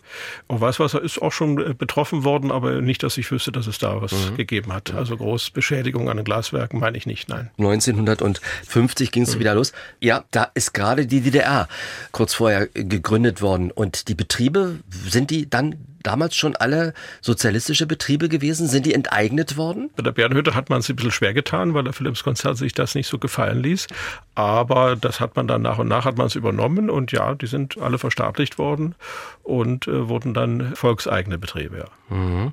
Oh, Weißwasser ist auch schon äh, betroffen worden, aber nicht, dass ich wüsste, dass es da was mhm. gegeben hat. Also groß Beschädigung an den Glaswerken meine ich nicht, nein. 1950 ging es mhm. wieder los. Ja, da ist gerade die DDR kurz vorher gegründet worden und die Betriebe, sind die dann damals schon alle sozialistische Betriebe gewesen? Sind die enteignet worden? Bei der Bärenhütte hat man es ein bisschen schwer getan, weil der Philips-Konzern sich das nicht so gefallen ließ. Aber das hat man dann nach und nach hat man es übernommen und ja, die sind alle verstaatlicht worden und äh, wurden dann volkseigene Betriebe. Ja. Mhm.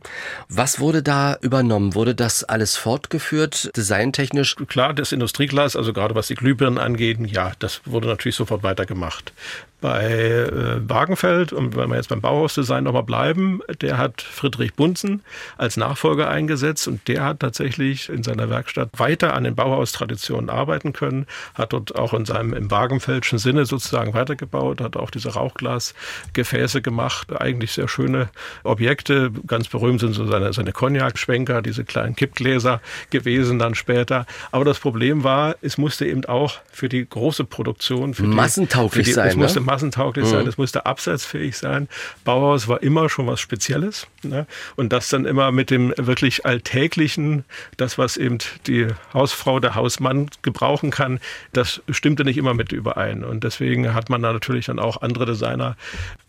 Was wurde da übernommen? Wurde das alles fortgeführt, designtechnisch? Klar, das Industrieglas, also gerade was die Glühbirnen angeht, ja, das wurde natürlich sofort weitergemacht bei äh, Wagenfeld, und wenn wir jetzt beim Bauhausdesign nochmal bleiben, der hat Friedrich Bunzen als Nachfolger eingesetzt und der hat tatsächlich in seiner Werkstatt weiter an den Bauhaustraditionen arbeiten können, hat dort auch in seinem im Wagenfeldschen Sinne sozusagen weitergebaut, hat auch diese Rauchglasgefäße gemacht, eigentlich sehr schöne Objekte. Ganz berühmt sind so seine, seine Cognac-Schwenker, diese kleinen Kippgläser gewesen dann später. Aber das Problem war, es musste eben auch für die große Produktion, für massentauglich die, für die, sein, ne? Massentauglich mhm. sein, es musste absatzfähig sein. Bauhaus war immer schon was Spezielles. Ne? Und das dann immer mit dem wirklich Alltäglichen, das, was eben die Hausfrau, der Hausmann gebrauchen kann, das stimmte nicht immer mit überein. Und deswegen hat man da natürlich dann auch andere Designer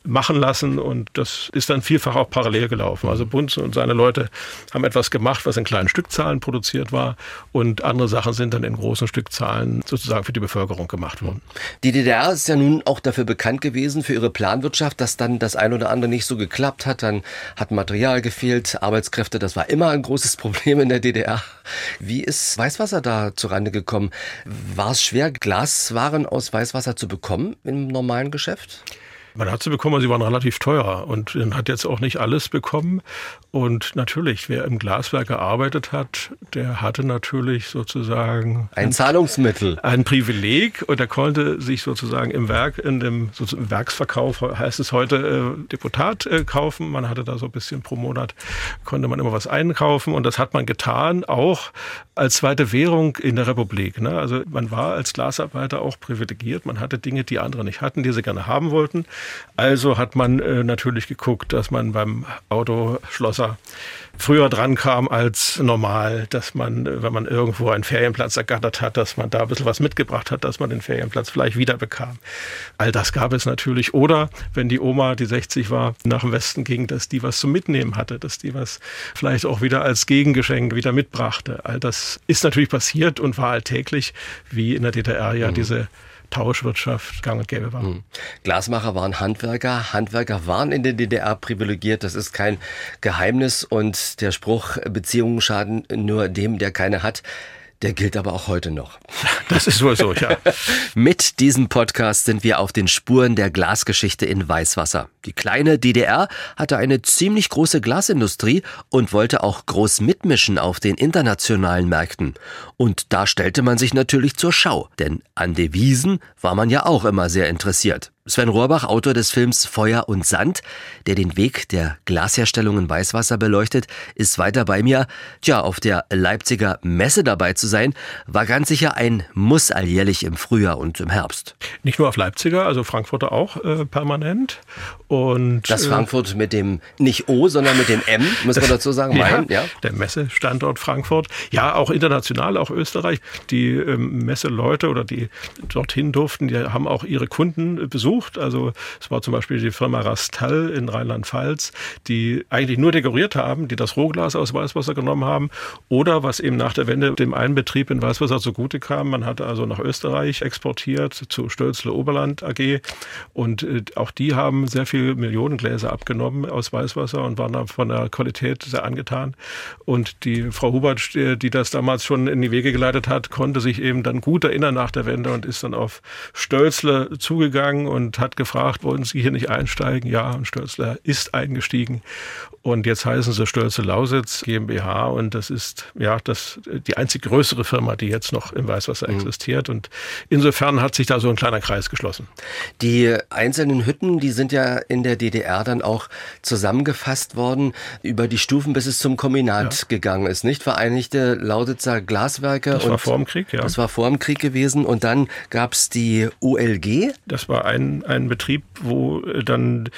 machen lassen und das ist dann vielfach auch parallel gelaufen. Also Bunzen und seine Leute haben etwas gemacht, was in kleinen Stückzahlen produziert war und andere Sachen sind dann in großen Stückzahlen sozusagen für die Bevölkerung gemacht worden. Die DDR ist ja nun auch dafür bekannt gewesen, für ihre Planwirtschaft, dass dann das ein oder andere nicht so geklappt hat. Dann hat Material gefehlt, Arbeitskräfte, das war immer ein großes Problem in der DDR. Wie ist Weißwasser da zurande gekommen? War es schwer, Glaswaren aus Weißwasser zu bekommen im normalen Geschäft? Man hat sie bekommen, aber sie waren relativ teuer und man hat jetzt auch nicht alles bekommen. Und natürlich, wer im Glaswerk gearbeitet hat, der hatte natürlich sozusagen ein Zahlungsmittel, ein Privileg und er konnte sich sozusagen im Werk, in dem sozusagen Werksverkauf heißt es heute äh, Deputat äh, kaufen. Man hatte da so ein bisschen pro Monat konnte man immer was einkaufen und das hat man getan, auch als zweite Währung in der Republik. Ne? Also man war als Glasarbeiter auch privilegiert. Man hatte Dinge, die andere nicht hatten, die sie gerne haben wollten. Also hat man äh, natürlich geguckt, dass man beim Autoschlosser früher dran kam als normal, dass man, äh, wenn man irgendwo einen Ferienplatz ergattert hat, dass man da ein bisschen was mitgebracht hat, dass man den Ferienplatz vielleicht wieder bekam. All das gab es natürlich. Oder wenn die Oma, die 60 war, nach dem Westen ging, dass die was zum Mitnehmen hatte, dass die was vielleicht auch wieder als Gegengeschenk wieder mitbrachte. All das ist natürlich passiert und war alltäglich, wie in der DDR ja mhm. diese Tauschwirtschaft gang und gäbe war. Hm. Glasmacher waren Handwerker, Handwerker waren in der DDR privilegiert, das ist kein Geheimnis und der Spruch Beziehungen schaden nur dem, der keine hat. Der gilt aber auch heute noch. Das ist wohl so, ja. Mit diesem Podcast sind wir auf den Spuren der Glasgeschichte in Weißwasser. Die kleine DDR hatte eine ziemlich große Glasindustrie und wollte auch groß mitmischen auf den internationalen Märkten. Und da stellte man sich natürlich zur Schau, denn an Devisen war man ja auch immer sehr interessiert. Sven Rohrbach, Autor des Films Feuer und Sand, der den Weg der Glasherstellung in Weißwasser beleuchtet, ist weiter bei mir. Tja, auf der Leipziger Messe dabei zu sein, war ganz sicher ein Muss alljährlich im Frühjahr und im Herbst. Nicht nur auf Leipziger, also Frankfurter auch äh, permanent. Und, das äh, Frankfurt mit dem, nicht O, sondern mit dem M, muss man dazu sagen, mein, ja, ja. Der Messestandort Frankfurt. Ja, auch international, auch Österreich. Die ähm, Messeleute oder die dorthin durften, die haben auch ihre Kunden besucht versucht. Also es war zum Beispiel die Firma Rastal in Rheinland-Pfalz, die eigentlich nur dekoriert haben, die das Rohglas aus Weißwasser genommen haben. Oder was eben nach der Wende dem einen Betrieb in Weißwasser zugute kam, man hatte also nach Österreich exportiert zu Stölzle Oberland AG. Und äh, auch die haben sehr viel Millionengläser abgenommen aus Weißwasser und waren dann von der Qualität sehr angetan. Und die Frau Hubert, die das damals schon in die Wege geleitet hat, konnte sich eben dann gut erinnern nach der Wende und ist dann auf Stölzle zugegangen und und hat gefragt, wollen Sie hier nicht einsteigen? Ja, und Stölzler ist eingestiegen. Und jetzt heißen sie Stölze Lausitz GmbH und das ist ja das, die einzig größere Firma, die jetzt noch im Weißwasser mhm. existiert. Und insofern hat sich da so ein kleiner Kreis geschlossen. Die einzelnen Hütten, die sind ja in der DDR dann auch zusammengefasst worden über die Stufen, bis es zum Kombinat ja. gegangen ist, nicht? Vereinigte Lausitzer Glaswerke. Das war vor dem Krieg, ja. Das war vor dem Krieg gewesen. Und dann gab es die ULG. Das war ein ein, Betrieb, wo dann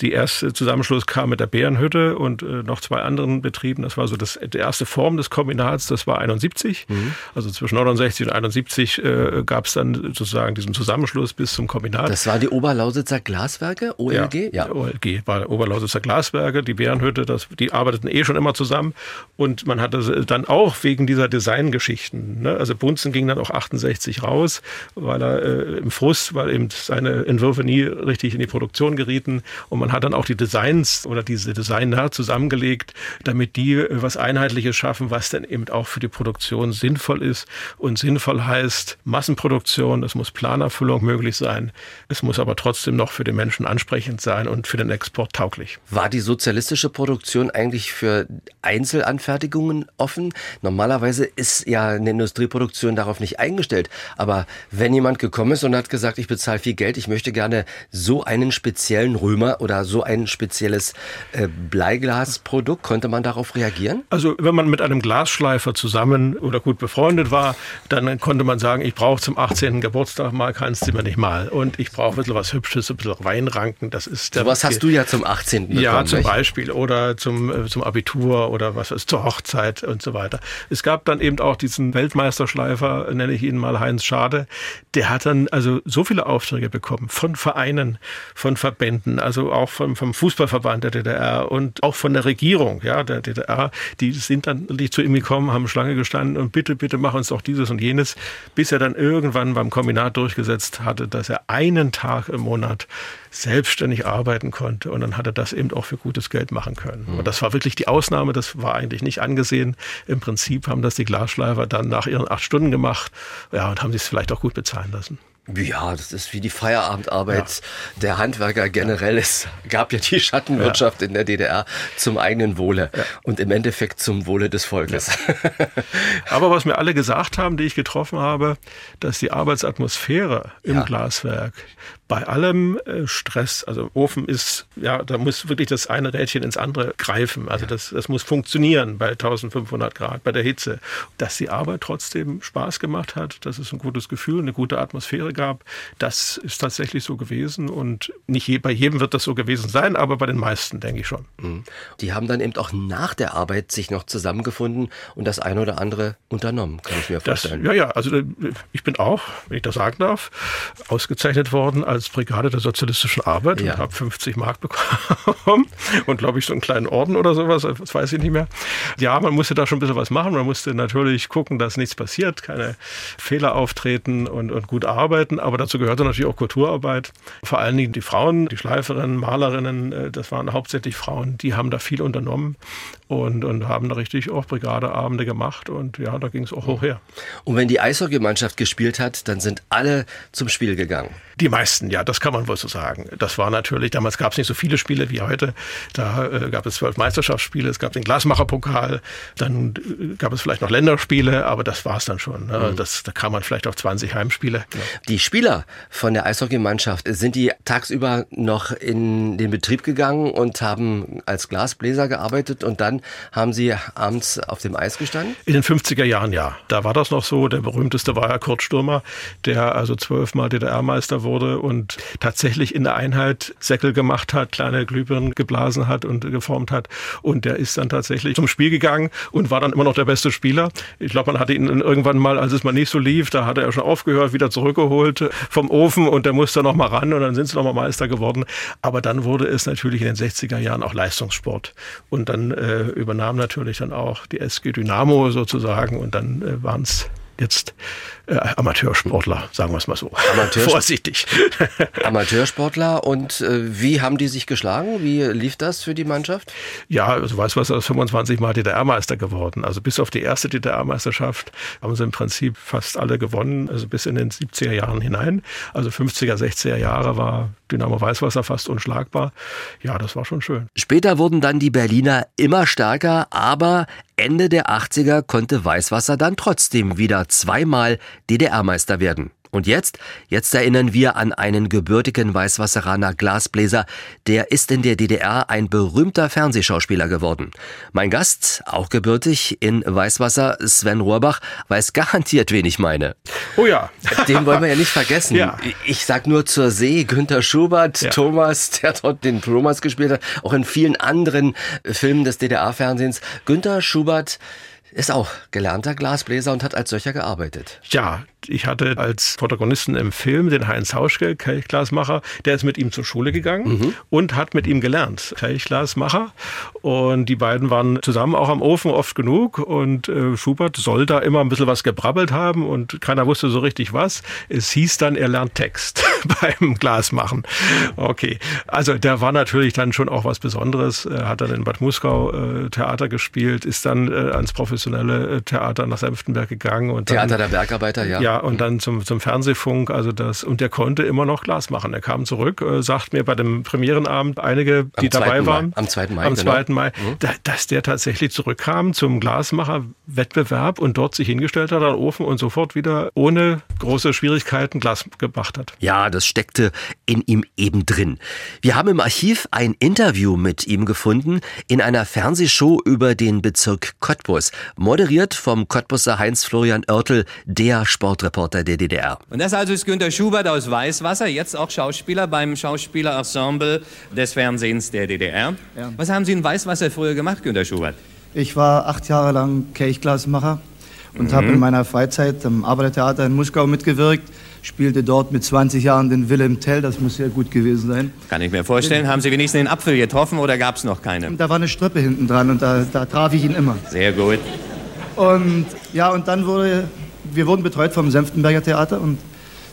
die erste Zusammenschluss kam mit der Bärenhütte und äh, noch zwei anderen Betrieben. Das war so das, die erste Form des Kombinats, das war 71. Mhm. Also zwischen 69 und 71 äh, gab es dann sozusagen diesen Zusammenschluss bis zum Kombinat. Das war die Oberlausitzer Glaswerke, OLG? Ja, ja. OLG war Oberlausitzer Glaswerke, die Bärenhütte, das, die arbeiteten eh schon immer zusammen und man hatte dann auch wegen dieser Designgeschichten, ne? also Bunzen ging dann auch 68 raus, weil er äh, im Frust, weil eben seine Entwürfe nie richtig in die Produktion gerieten und man hat dann auch die Designs oder diese Designer zusammengelegt, damit die äh, was Einheitliches schaffen, was dann eben auch für die Produktion sinnvoll ist und sinnvoll heißt Massenproduktion, es muss Planerfüllung möglich sein, es muss aber trotzdem noch für den Menschen ansprechend sein und für den Export tauglich. War die sozialistische Produktion eigentlich für Einzelanfertigungen offen? Normalerweise ist ja eine Industrieproduktion darauf nicht eingestellt. Aber wenn jemand gekommen ist und hat gesagt, ich bezahle viel Geld, ich möchte gerne so einen speziellen Römer oder so ein spezielles äh, Bleiglasprodukt, konnte man darauf reagieren? Also wenn man mit einem Glasschleifer zusammen oder gut befreundet war, dann konnte man sagen, ich brauche zum 18. Geburtstag mal, du mir nicht mal. Und ich brauche ein bisschen was Hübsches, ein bisschen Weinranken. Das ist der, was hast du ja zum 18. bekommen. Ja, zum nicht? Beispiel. Oder zum, äh, zum Abitur oder was ist zur Hochzeit und so weiter. Es gab dann eben auch diesen Weltmeisterschleifer, nenne ich ihn mal Heinz Schade. Der hat dann also so viele Aufträge bekommen von Vereinen, von Verbänden, also auch vom, vom Fußballverband der DDR und auch von der Regierung ja, der DDR. Die sind dann zu ihm gekommen, haben Schlange gestanden und bitte, bitte mach uns doch dieses und jenes, bis er dann irgendwann beim Kombinat durchgesetzt hatte, dass er einen Tag im Monat selbstständig arbeiten konnte und dann hat er das eben auch für gutes Geld machen können. Mhm. Und das war wirklich die Ausnahme, das war eigentlich nicht angesehen. Im Prinzip haben das die Glasschleifer dann nach ihren acht Stunden gemacht ja, und haben sich es vielleicht auch gut bezahlen lassen. Ja, das ist wie die Feierabendarbeit ja. der Handwerker generell. Es gab ja die Schattenwirtschaft ja. in der DDR zum eigenen Wohle ja. und im Endeffekt zum Wohle des Volkes. Aber was mir alle gesagt haben, die ich getroffen habe, dass die Arbeitsatmosphäre im Glaswerk bei allem äh, Stress, also Ofen ist, ja, da muss wirklich das eine Rädchen ins andere greifen. Also das, das muss funktionieren bei 1500 Grad, bei der Hitze. Dass die Arbeit trotzdem Spaß gemacht hat, dass es ein gutes Gefühl, eine gute Atmosphäre gab, das ist tatsächlich so gewesen. Und nicht je, bei jedem wird das so gewesen sein, aber bei den meisten denke ich schon. Mhm. Die haben dann eben auch nach der Arbeit sich noch zusammengefunden und das eine oder andere unternommen, kann ich mir vorstellen. Das, ja, ja, also äh, ich bin auch, wenn ich das sagen darf, ausgezeichnet worden als als Brigade der sozialistischen Arbeit ja. und habe 50 Mark bekommen und glaube ich so einen kleinen Orden oder sowas, das weiß ich nicht mehr. Ja, man musste da schon ein bisschen was machen. Man musste natürlich gucken, dass nichts passiert, keine Fehler auftreten und, und gut arbeiten. Aber dazu gehörte natürlich auch Kulturarbeit. Vor allen Dingen die Frauen, die Schleiferinnen, Malerinnen, äh, das waren hauptsächlich Frauen, die haben da viel unternommen und, und haben da richtig auch Brigadeabende gemacht und ja, da ging es auch hoch her. Und wenn die Eishockeymannschaft gespielt hat, dann sind alle zum Spiel gegangen. Die meisten, ja, das kann man wohl so sagen. Das war natürlich, damals gab es nicht so viele Spiele wie heute. Da äh, gab es zwölf Meisterschaftsspiele, es gab den Glasmacherpokal, dann äh, gab es vielleicht noch Länderspiele, aber das war es dann schon. Ne? Mhm. Das, da kam man vielleicht auf 20 Heimspiele. Ja. Die Spieler von der Eishockeymannschaft, sind die tagsüber noch in den Betrieb gegangen und haben als Glasbläser gearbeitet und dann haben Sie abends auf dem Eis gestanden? In den 50er Jahren, ja. Da war das noch so. Der berühmteste war ja Kurt Stürmer, der also zwölfmal DDR-Meister wurde und tatsächlich in der Einheit Säckel gemacht hat, kleine Glühbirnen geblasen hat und geformt hat. Und der ist dann tatsächlich zum Spiel gegangen und war dann immer noch der beste Spieler. Ich glaube, man hatte ihn irgendwann mal, als es mal nicht so lief, da hat er schon aufgehört, wieder zurückgeholt vom Ofen und der musste noch mal ran und dann sind sie noch mal Meister geworden. Aber dann wurde es natürlich in den 60er Jahren auch Leistungssport. Und dann äh, übernahm natürlich dann auch die SG Dynamo sozusagen und dann äh, waren es jetzt äh, Amateursportler, sagen wir es mal so. Amateursport Vorsichtig. Amateursportler und äh, wie haben die sich geschlagen? Wie lief das für die Mannschaft? Ja, also Weißwasser ist 25 Mal DDR-Meister geworden. Also bis auf die erste DDR-Meisterschaft haben sie im Prinzip fast alle gewonnen, also bis in den 70er Jahren hinein. Also 50er, 60er Jahre war Dynamo Weißwasser fast unschlagbar. Ja, das war schon schön. Später wurden dann die Berliner immer stärker, aber Ende der 80er konnte Weißwasser dann trotzdem wieder zweimal DDR-Meister werden. Und jetzt, jetzt erinnern wir an einen gebürtigen Weißwasseraner Glasbläser, der ist in der DDR ein berühmter Fernsehschauspieler geworden. Mein Gast, auch gebürtig in Weißwasser, Sven Rohrbach, weiß garantiert, wen ich meine. Oh ja. Den wollen wir ja nicht vergessen. Ja. Ich sag nur zur See, Günter Schubert, Ja. Thomas, der dort den Thomas gespielt hat, auch in vielen anderen Filmen des DDR-Fernsehens. Günter Schubert ist auch gelernter Glasbläser und hat als solcher gearbeitet. Ja, ich hatte als Protagonisten im Film den Heinz Hauschke, Kelchglasmacher, der ist mit ihm zur Schule gegangen und hat mit ihm gelernt, Kelchglasmacher. Und die beiden waren zusammen auch am Ofen oft genug und äh, Schubert soll da immer ein bisschen was gebrabbelt haben und keiner wusste so richtig was. Es hieß dann, er lernt Text beim Glasmachen. Okay, also der war natürlich dann schon auch was Besonderes, Er hat dann in Bad Muskau äh, Theater gespielt, ist dann äh, ans professionelle äh, Theater nach Senftenberg gegangen. Und dann, Theater der Bergarbeiter, ja. ja, und dann zum, zum Fernsehfunk, also das, und der konnte immer noch Glas machen. Er kam zurück, äh, sagt mir bei dem Premierenabend einige, die Am dabei 2. Mai. waren, Am 2. Mai, am genau. 2. Mai, da, dass der tatsächlich zurückkam zum Glasmacher-Wettbewerb und dort sich hingestellt hat an Ofen und sofort wieder ohne große Schwierigkeiten Glas gemacht hat. Ja, das steckte in ihm eben drin. Wir haben im Archiv ein Interview mit ihm gefunden in einer Fernsehshow über den Bezirk Cottbus, moderiert vom Cottbuser Heinz-Florian Oertel, der Sportreporter der DDR. Und das also ist Günter Schubert aus Weißwasser, jetzt auch Schauspieler beim Schauspielerensemble des Fernsehens der DDR. Ja. Was haben Sie in Weißwasser früher gemacht, Günter Schubert? Ich war acht Jahre lang Kelchglasmacher und habe in meiner Freizeit am Arbeitertheater in Muskau mitgewirkt, spielte dort mit 20 Jahren den Wilhelm Tell, das muss sehr gut gewesen sein. Kann ich mir vorstellen. Haben Sie wenigstens den Apfel getroffen oder gab es noch keine? Da war eine Strippe hinten dran und da, da traf ich ihn immer. Sehr gut. Und ja, und dann wurde, wir wurden betreut vom Senftenberger Theater und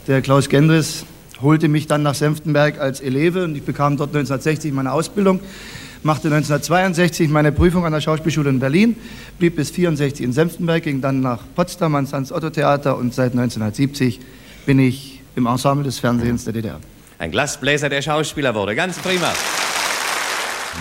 der Klaus Gendris holte mich dann nach Senftenberg als Eleve und ich bekam dort 1960 meine Ausbildung, machte 1962 meine Prüfung an der Schauspielschule in Berlin, blieb bis 64 in Senftenberg, ging dann nach Potsdam ans Hans-Otto-Theater und seit 1970 bin ich im Ensemble des Fernsehens der DDR. Ein Glasbläser, der Schauspieler wurde. Ganz prima.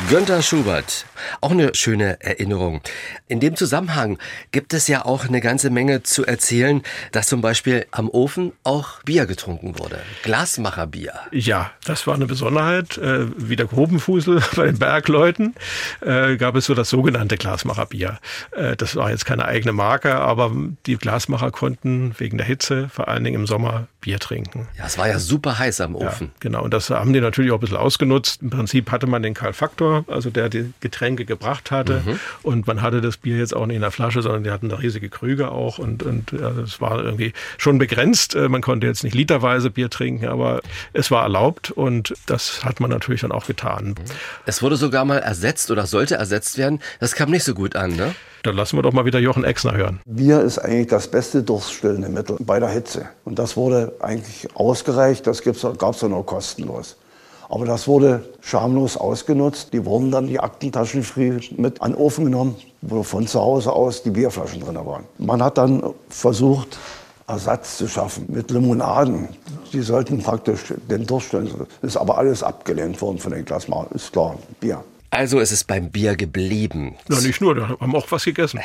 Günter Schubert, auch eine schöne Erinnerung. In dem Zusammenhang gibt es ja auch eine ganze Menge zu erzählen, dass zum Beispiel am Ofen auch Bier getrunken wurde. Glasmacherbier. Ja, das war eine Besonderheit. Äh, wie der Grubenfusel bei den Bergleuten äh, gab es so das sogenannte Glasmacherbier. Äh, das war jetzt keine eigene Marke, aber die Glasmacher konnten wegen der Hitze, vor allen Dingen im Sommer, Bier trinken. Ja, es war ja super heiß am Ja, Ofen. genau. Und das haben die natürlich auch ein bisschen ausgenutzt. Im Prinzip hatte man den Karl Faktor, also der die Getränke gebracht hatte. Und man hatte das Bier jetzt auch nicht in der Flasche, sondern die hatten da riesige Krüge auch. Und, und ja, das war irgendwie schon begrenzt. Äh, Man konnte jetzt nicht literweise Bier trinken, aber es war erlaubt. Und das hat man natürlich dann auch getan. Es wurde sogar mal ersetzt oder sollte ersetzt werden. Das kam nicht so gut an, ne? Dann lassen wir doch mal wieder Jochen Exner hören. Bier ist eigentlich das beste durststillende Mittel bei der Hitze. Und das wurde eigentlich ausgereicht, das gab es ja nur kostenlos. Aber das wurde schamlos ausgenutzt. Die wurden dann die Aktentaschen früh mit an den Ofen genommen, wo von zu Hause aus die Bierflaschen drin waren. Man hat dann versucht, Ersatz zu schaffen mit Limonaden. Die sollten praktisch den Durst stillen. Das ist aber alles abgelehnt worden von den Glasmachern. Ist klar, Bier. Also ist es beim Bier geblieben. Na, nicht nur, da haben wir auch was gegessen.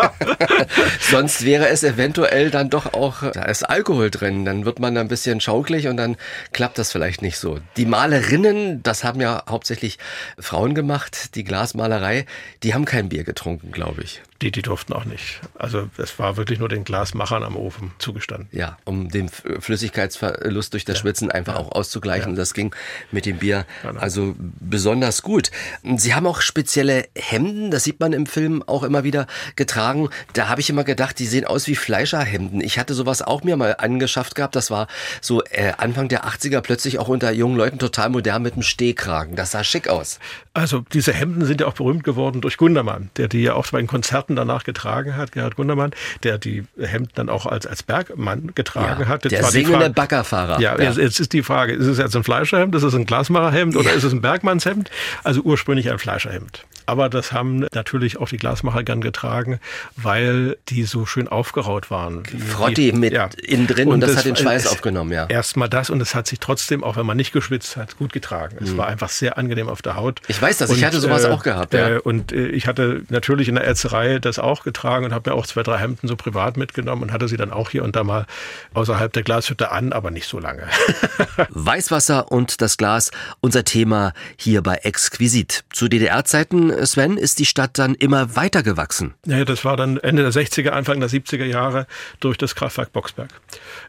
Sonst wäre es eventuell dann doch auch, da ist Alkohol drin, dann wird man ein bisschen schaukelig und dann klappt das vielleicht nicht so. Die Malerinnen, das haben ja hauptsächlich Frauen gemacht, die Glasmalerei, die haben kein Bier getrunken, glaube ich. Die, die durften auch nicht. Also es war wirklich nur den Glasmachern am Ofen zugestanden. Ja, um den Flüssigkeitsverlust durch das Schwitzen einfach auch auszugleichen. Das ging mit dem Bier Genau. also besonders gut. Sie haben auch spezielle Hemden, das sieht man im Film auch immer wieder getragen. Da habe ich immer gedacht, die sehen aus wie Fleischerhemden. Ich hatte sowas auch mir mal angeschafft gehabt. Das war so äh, Anfang der 80er plötzlich auch unter jungen Leuten total modern mit einem Stehkragen. Das sah schick aus. Also diese Hemden sind ja auch berühmt geworden durch Gundermann, der die ja auch bei den Konzerten danach getragen hat, Gerhard Gundermann, der die Hemden dann auch als, als Bergmann getragen Ja, hat. Jetzt der singende Frage- Baggerfahrer. Ja, Ja. Jetzt, jetzt ist die Frage, ist es jetzt ein Fleischerhemd, ist es ein Glasmacherhemd oder Ja. ist es ein Bergmannshemd? Also ursprünglich ein Fleischerhemd. Aber das haben natürlich auch die Glasmacher gern getragen, weil die so schön aufgeraut waren. Die, Frotti mit ja. innen drin und, und das, das, hat den Schweiß aufgenommen, ja. Erstmal das und es hat sich trotzdem, auch wenn man nicht geschwitzt hat, gut getragen. Es mhm. war einfach sehr angenehm auf der Haut. Ich weiß das, und, ich hatte sowas äh, auch gehabt. Ja. Äh, und äh, ich hatte natürlich in der Ärzerei das auch getragen und habe mir auch zwei, drei Hemden so privat mitgenommen und hatte sie dann auch hier und da mal außerhalb der Glashütte an, aber nicht so lange. Weißwasser und das Glas, unser Thema hier bei Exquisit. Zu DDR-Zeiten, Sven, ist die Stadt dann immer weiter gewachsen. Ja, das war dann Ende der 60er, Anfang der 70er Jahre durch das Kraftwerk Boxberg.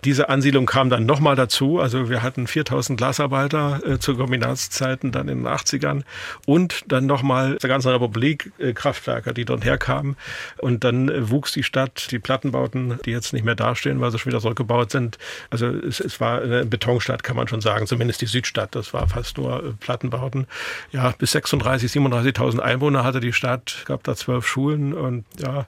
Diese Ansiedlung kam dann nochmal dazu. Also wir hatten 4000 Glasarbeiter äh, zu Kombinatszeiten dann in den 80ern und dann nochmal der ganzen Republik äh, Kraftwerke, die dort herkamen. Und dann äh, wuchs die Stadt, die Plattenbauten, die jetzt nicht mehr dastehen, weil sie schon wieder zurückgebaut sind. Also es, es war eine Betonstadt, kann man schon sagen, zumindest die Südstadt. Das war fast nur äh, Plattenbauten. Ja, bis 36, 37.000 Einwohner hatte die Stadt, gab da zwölf Schulen und ja,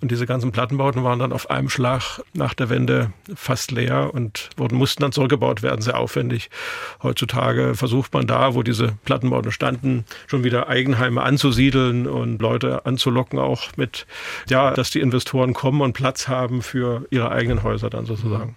und diese ganzen Plattenbauten waren dann auf einem Schlag nach der Wende fast leer und wurden, mussten dann zurückgebaut werden, sehr aufwendig. Heutzutage versucht man da, wo diese Plattenbauten standen, schon wieder Eigenheime anzusiedeln und Leute anzulocken, auch mit, ja, dass die Investoren kommen und Platz haben für ihre eigenen Häuser dann sozusagen.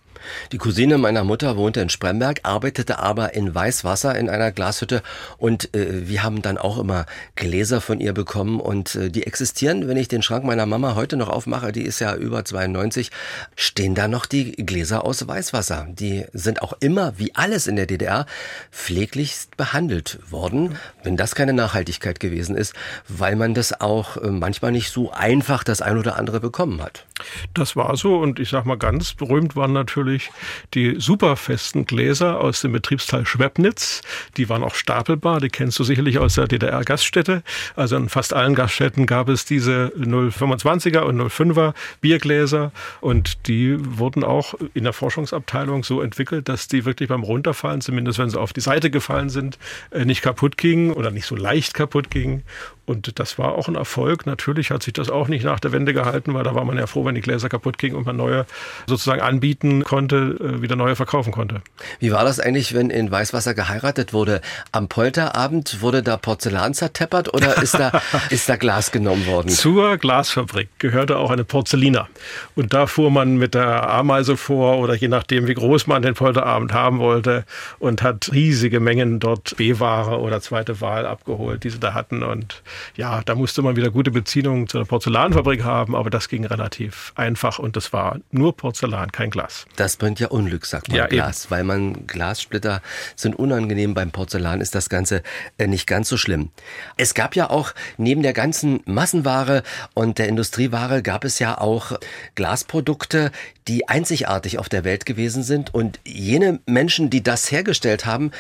Die Cousine meiner Mutter wohnte in Spremberg, arbeitete aber in Weißwasser in einer Glashütte und äh, wir haben dann auch immer Gläser von ihr bekommen und äh, die existieren, wenn ich den Schrank meiner Mama heute noch aufmache, die ist ja über 92, stehen da noch die Gläser aus Weißwasser. Die sind auch immer, wie alles in der DDR, pfleglichst behandelt worden, wenn das keine Nachhaltigkeit gewesen ist, weil man das auch äh, manchmal nicht so einfach das ein oder andere bekommen hat. Das war so und ich sag mal ganz berühmt waren natürlich natürlich die superfesten Gläser aus dem Betriebsteil Schwebnitz. Die waren auch stapelbar, die kennst du sicherlich aus der DDR-Gaststätte. Also in fast allen Gaststätten gab es diese 025er und 05er Biergläser und die wurden auch in der Forschungsabteilung so entwickelt, dass die wirklich beim Runterfallen, zumindest wenn sie auf die Seite gefallen sind, äh, nicht kaputt gingen oder nicht so leicht kaputt gingen. Und das war auch ein Erfolg. Natürlich hat sich das auch nicht nach der Wende gehalten, weil da war man ja froh, wenn die Gläser kaputt gingen und man neue sozusagen anbieten konnte, äh, wieder neue verkaufen konnte. Wie war das eigentlich, wenn in Weißwasser geheiratet wurde? Am Polterabend wurde da Porzellan zerteppert oder ist da, ist da Glas genommen worden? Zur Glasfabrik gehörte auch eine Porzelliner. Und da fuhr man mit der Ameise vor oder je nachdem, wie groß man den Polterabend haben wollte und hat riesige Mengen dort B-Ware oder zweite Wahl abgeholt, die sie da hatten. Und ja, da musste man wieder gute Beziehungen zu einer Porzellanfabrik haben, aber das ging relativ einfach und das war nur Porzellan, kein Glas. Das bringt ja Unglück, sagt man, ja, Glas, eben. weil man Glassplitter sind unangenehm. Beim Porzellan ist das Ganze äh, nicht ganz so schlimm. Es gab ja auch neben der ganzen Massenware und der Industrieware gab es ja auch Glasprodukte, die einzigartig auf der Welt gewesen sind und jene Menschen, die das hergestellt haben,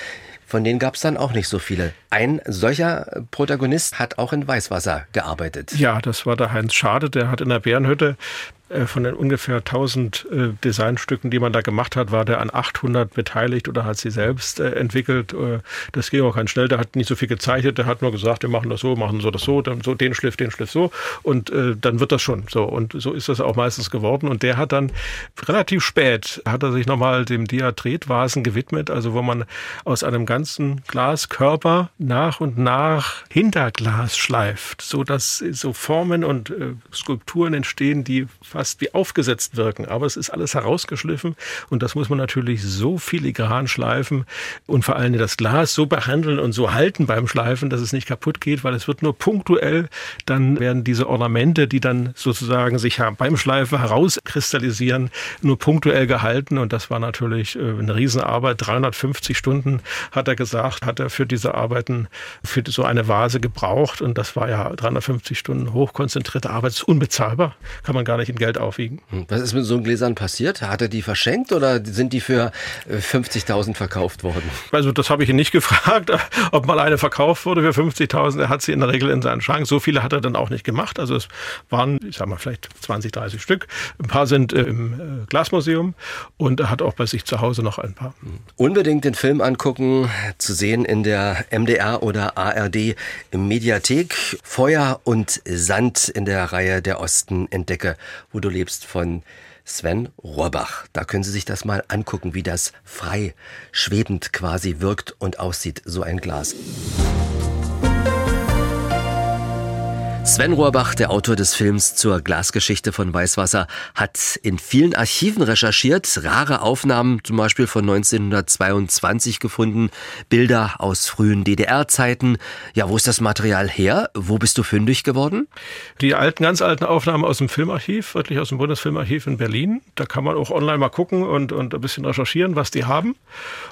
von denen gab es dann auch nicht so viele. Ein solcher Protagonist hat auch in Weißwasser gearbeitet. Ja, das war der Heinz Schade, der hat in der Bärenhütte von den ungefähr 1000 äh, Designstücken, die man da gemacht hat, war der an 800 beteiligt oder hat sie selbst äh, entwickelt. Äh, das ging auch ganz schnell. Der hat nicht so viel gezeichnet. Der hat nur gesagt, wir machen das so, machen so das so, dann so den Schliff, den Schliff so und äh, dann wird das schon so. Und so ist das auch meistens geworden. Und der hat dann relativ spät hat er sich nochmal dem Diatretvasen gewidmet, also wo man aus einem ganzen Glaskörper nach und nach Hinterglas schleift, so dass so Formen und äh, Skulpturen entstehen, die fast wie aufgesetzt wirken. Aber es ist alles herausgeschliffen und das muss man natürlich so filigran schleifen und vor allem das Glas so behandeln und so halten beim Schleifen, dass es nicht kaputt geht, weil es wird nur punktuell, dann werden diese Ornamente, die dann sozusagen sich beim Schleifen herauskristallisieren, nur punktuell gehalten. Und das war natürlich äh, eine Riesenarbeit. 350 Stunden hat er gesagt, hat er für diese Arbeiten, für so eine Vase gebraucht. Und das war ja 350 Stunden hochkonzentrierte Arbeit, das ist unbezahlbar, kann man gar nicht in Geld Geld aufwiegen. Hm, was ist mit so einem Gläsern passiert? Hat er die verschenkt oder sind die für 50.000 äh, verkauft worden? Also das habe ich ihn nicht gefragt, ob mal eine verkauft wurde für 50.000. Er hat sie in der Regel in seinen Schrank. So viele hat er dann auch nicht gemacht. Also es waren, ich sag mal, vielleicht 20, 30 Stück. Ein paar sind äh, im äh, Glasmuseum und er hat auch bei sich zu Hause noch ein paar. Hm. Unbedingt den Film angucken, zu sehen in der MDR oder ARD Mediathek. Feuer und Sand in der Reihe Der Osten entdecke wo du lebst von Sven Rohrbach. Da können Sie sich das mal angucken, wie das frei schwebend quasi wirkt und aussieht, so ein Glas. Sven Rohrbach, der Autor des Films zur Glasgeschichte von Weißwasser, hat in vielen Archiven recherchiert, rare Aufnahmen zum Beispiel von 1922 gefunden, Bilder aus frühen DDR-Zeiten. Ja, wo ist das Material her? Wo bist du fündig geworden? Die alten, ganz alten Aufnahmen aus dem Filmarchiv, wirklich aus dem Bundesfilmarchiv in Berlin. Da kann man auch online mal gucken und, und ein bisschen recherchieren, was die haben.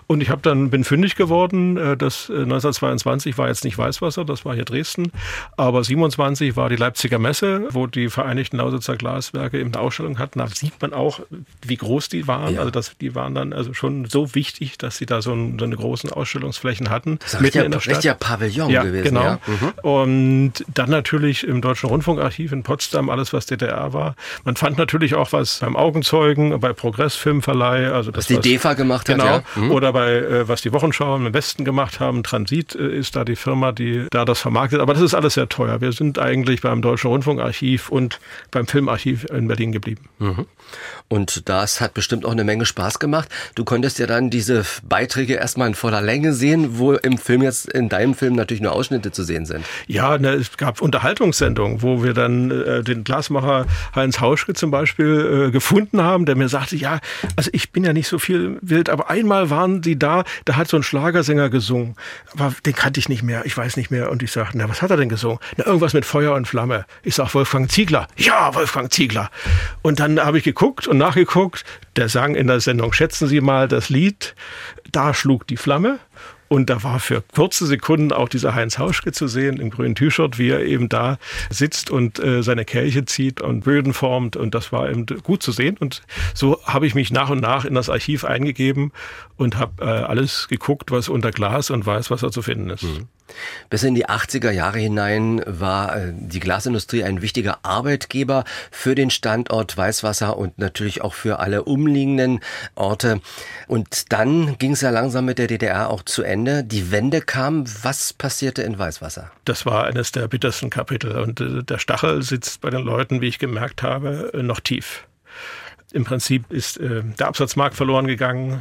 Und ich habe dann bin fündig geworden. Äh, das 1922 äh, war jetzt nicht Weißwasser, das war hier Dresden, aber 27 1990 war die Leipziger Messe, wo die Vereinigten Lausitzer Glaswerke eben eine Ausstellung hatten. Da sieht man auch, wie groß die waren. Ja. Also das, die waren dann also schon so wichtig, dass sie da so, ein, so eine großen Ausstellungsflächen hatten. Das ist mitten in der Stadt. richtiger Pavillon ja, gewesen. Genau. Ja. Mhm. Und dann natürlich im Deutschen Rundfunkarchiv in Potsdam alles, was DDR war. Man fand natürlich auch was beim Augenzeugen, bei Progress Filmverleih, also das, was die was, DEFA gemacht genau, hat. Genau. Mhm. Oder bei äh, was die Wochenschau im Westen gemacht haben. Transit äh, ist da die Firma, die da das vermarktet. Aber das ist alles sehr teuer. Wir sind eigentlich beim Deutschen Rundfunkarchiv und beim Filmarchiv in Berlin geblieben. Mhm. Und das hat bestimmt auch eine Menge Spaß gemacht. Du konntest ja dann diese Beiträge erstmal in voller Länge sehen, wo im Film jetzt, in deinem Film natürlich nur Ausschnitte zu sehen sind. Ja, ne, es gab Unterhaltungssendungen, wo wir dann äh, den Glasmacher Heinz Hauschke zum Beispiel äh, gefunden haben, der mir sagte, ja, also ich bin ja nicht so viel wild, aber einmal waren die da, da hat so ein Schlagersänger gesungen, aber den kannte ich nicht mehr, ich weiß nicht mehr. Und ich sagte, na, was hat er denn gesungen? Na, irgendwas mit Feuer und Flamme. Ich sag Wolfgang Ziegler. Ja, Wolfgang Ziegler. Und dann habe ich geguckt und nachgeguckt. Der sang in der Sendung, schätzen Sie mal das Lied. Da schlug die Flamme. Und da war für kurze Sekunden auch dieser Heinz Hauschke zu sehen im grünen T-Shirt, wie er eben da sitzt und äh, seine Kelche zieht und Böden formt. Und das war eben gut zu sehen. Und so habe ich mich nach und nach in das Archiv eingegeben und habe äh, alles geguckt, was unter Glas und weiß, was da zu finden ist. Mhm. Bis in die 80er Jahre hinein war äh, die Glasindustrie ein wichtiger Arbeitgeber für den Standort Weißwasser und natürlich auch für alle umliegenden Orte. Und dann ging es ja langsam mit der DDR auch zu Ende. Die Wende kam. Was passierte in Weißwasser? Das war eines der bittersten Kapitel. Und äh, der Stachel sitzt bei den Leuten, wie ich gemerkt habe, äh, noch tief. Im Prinzip ist der Absatzmarkt verloren gegangen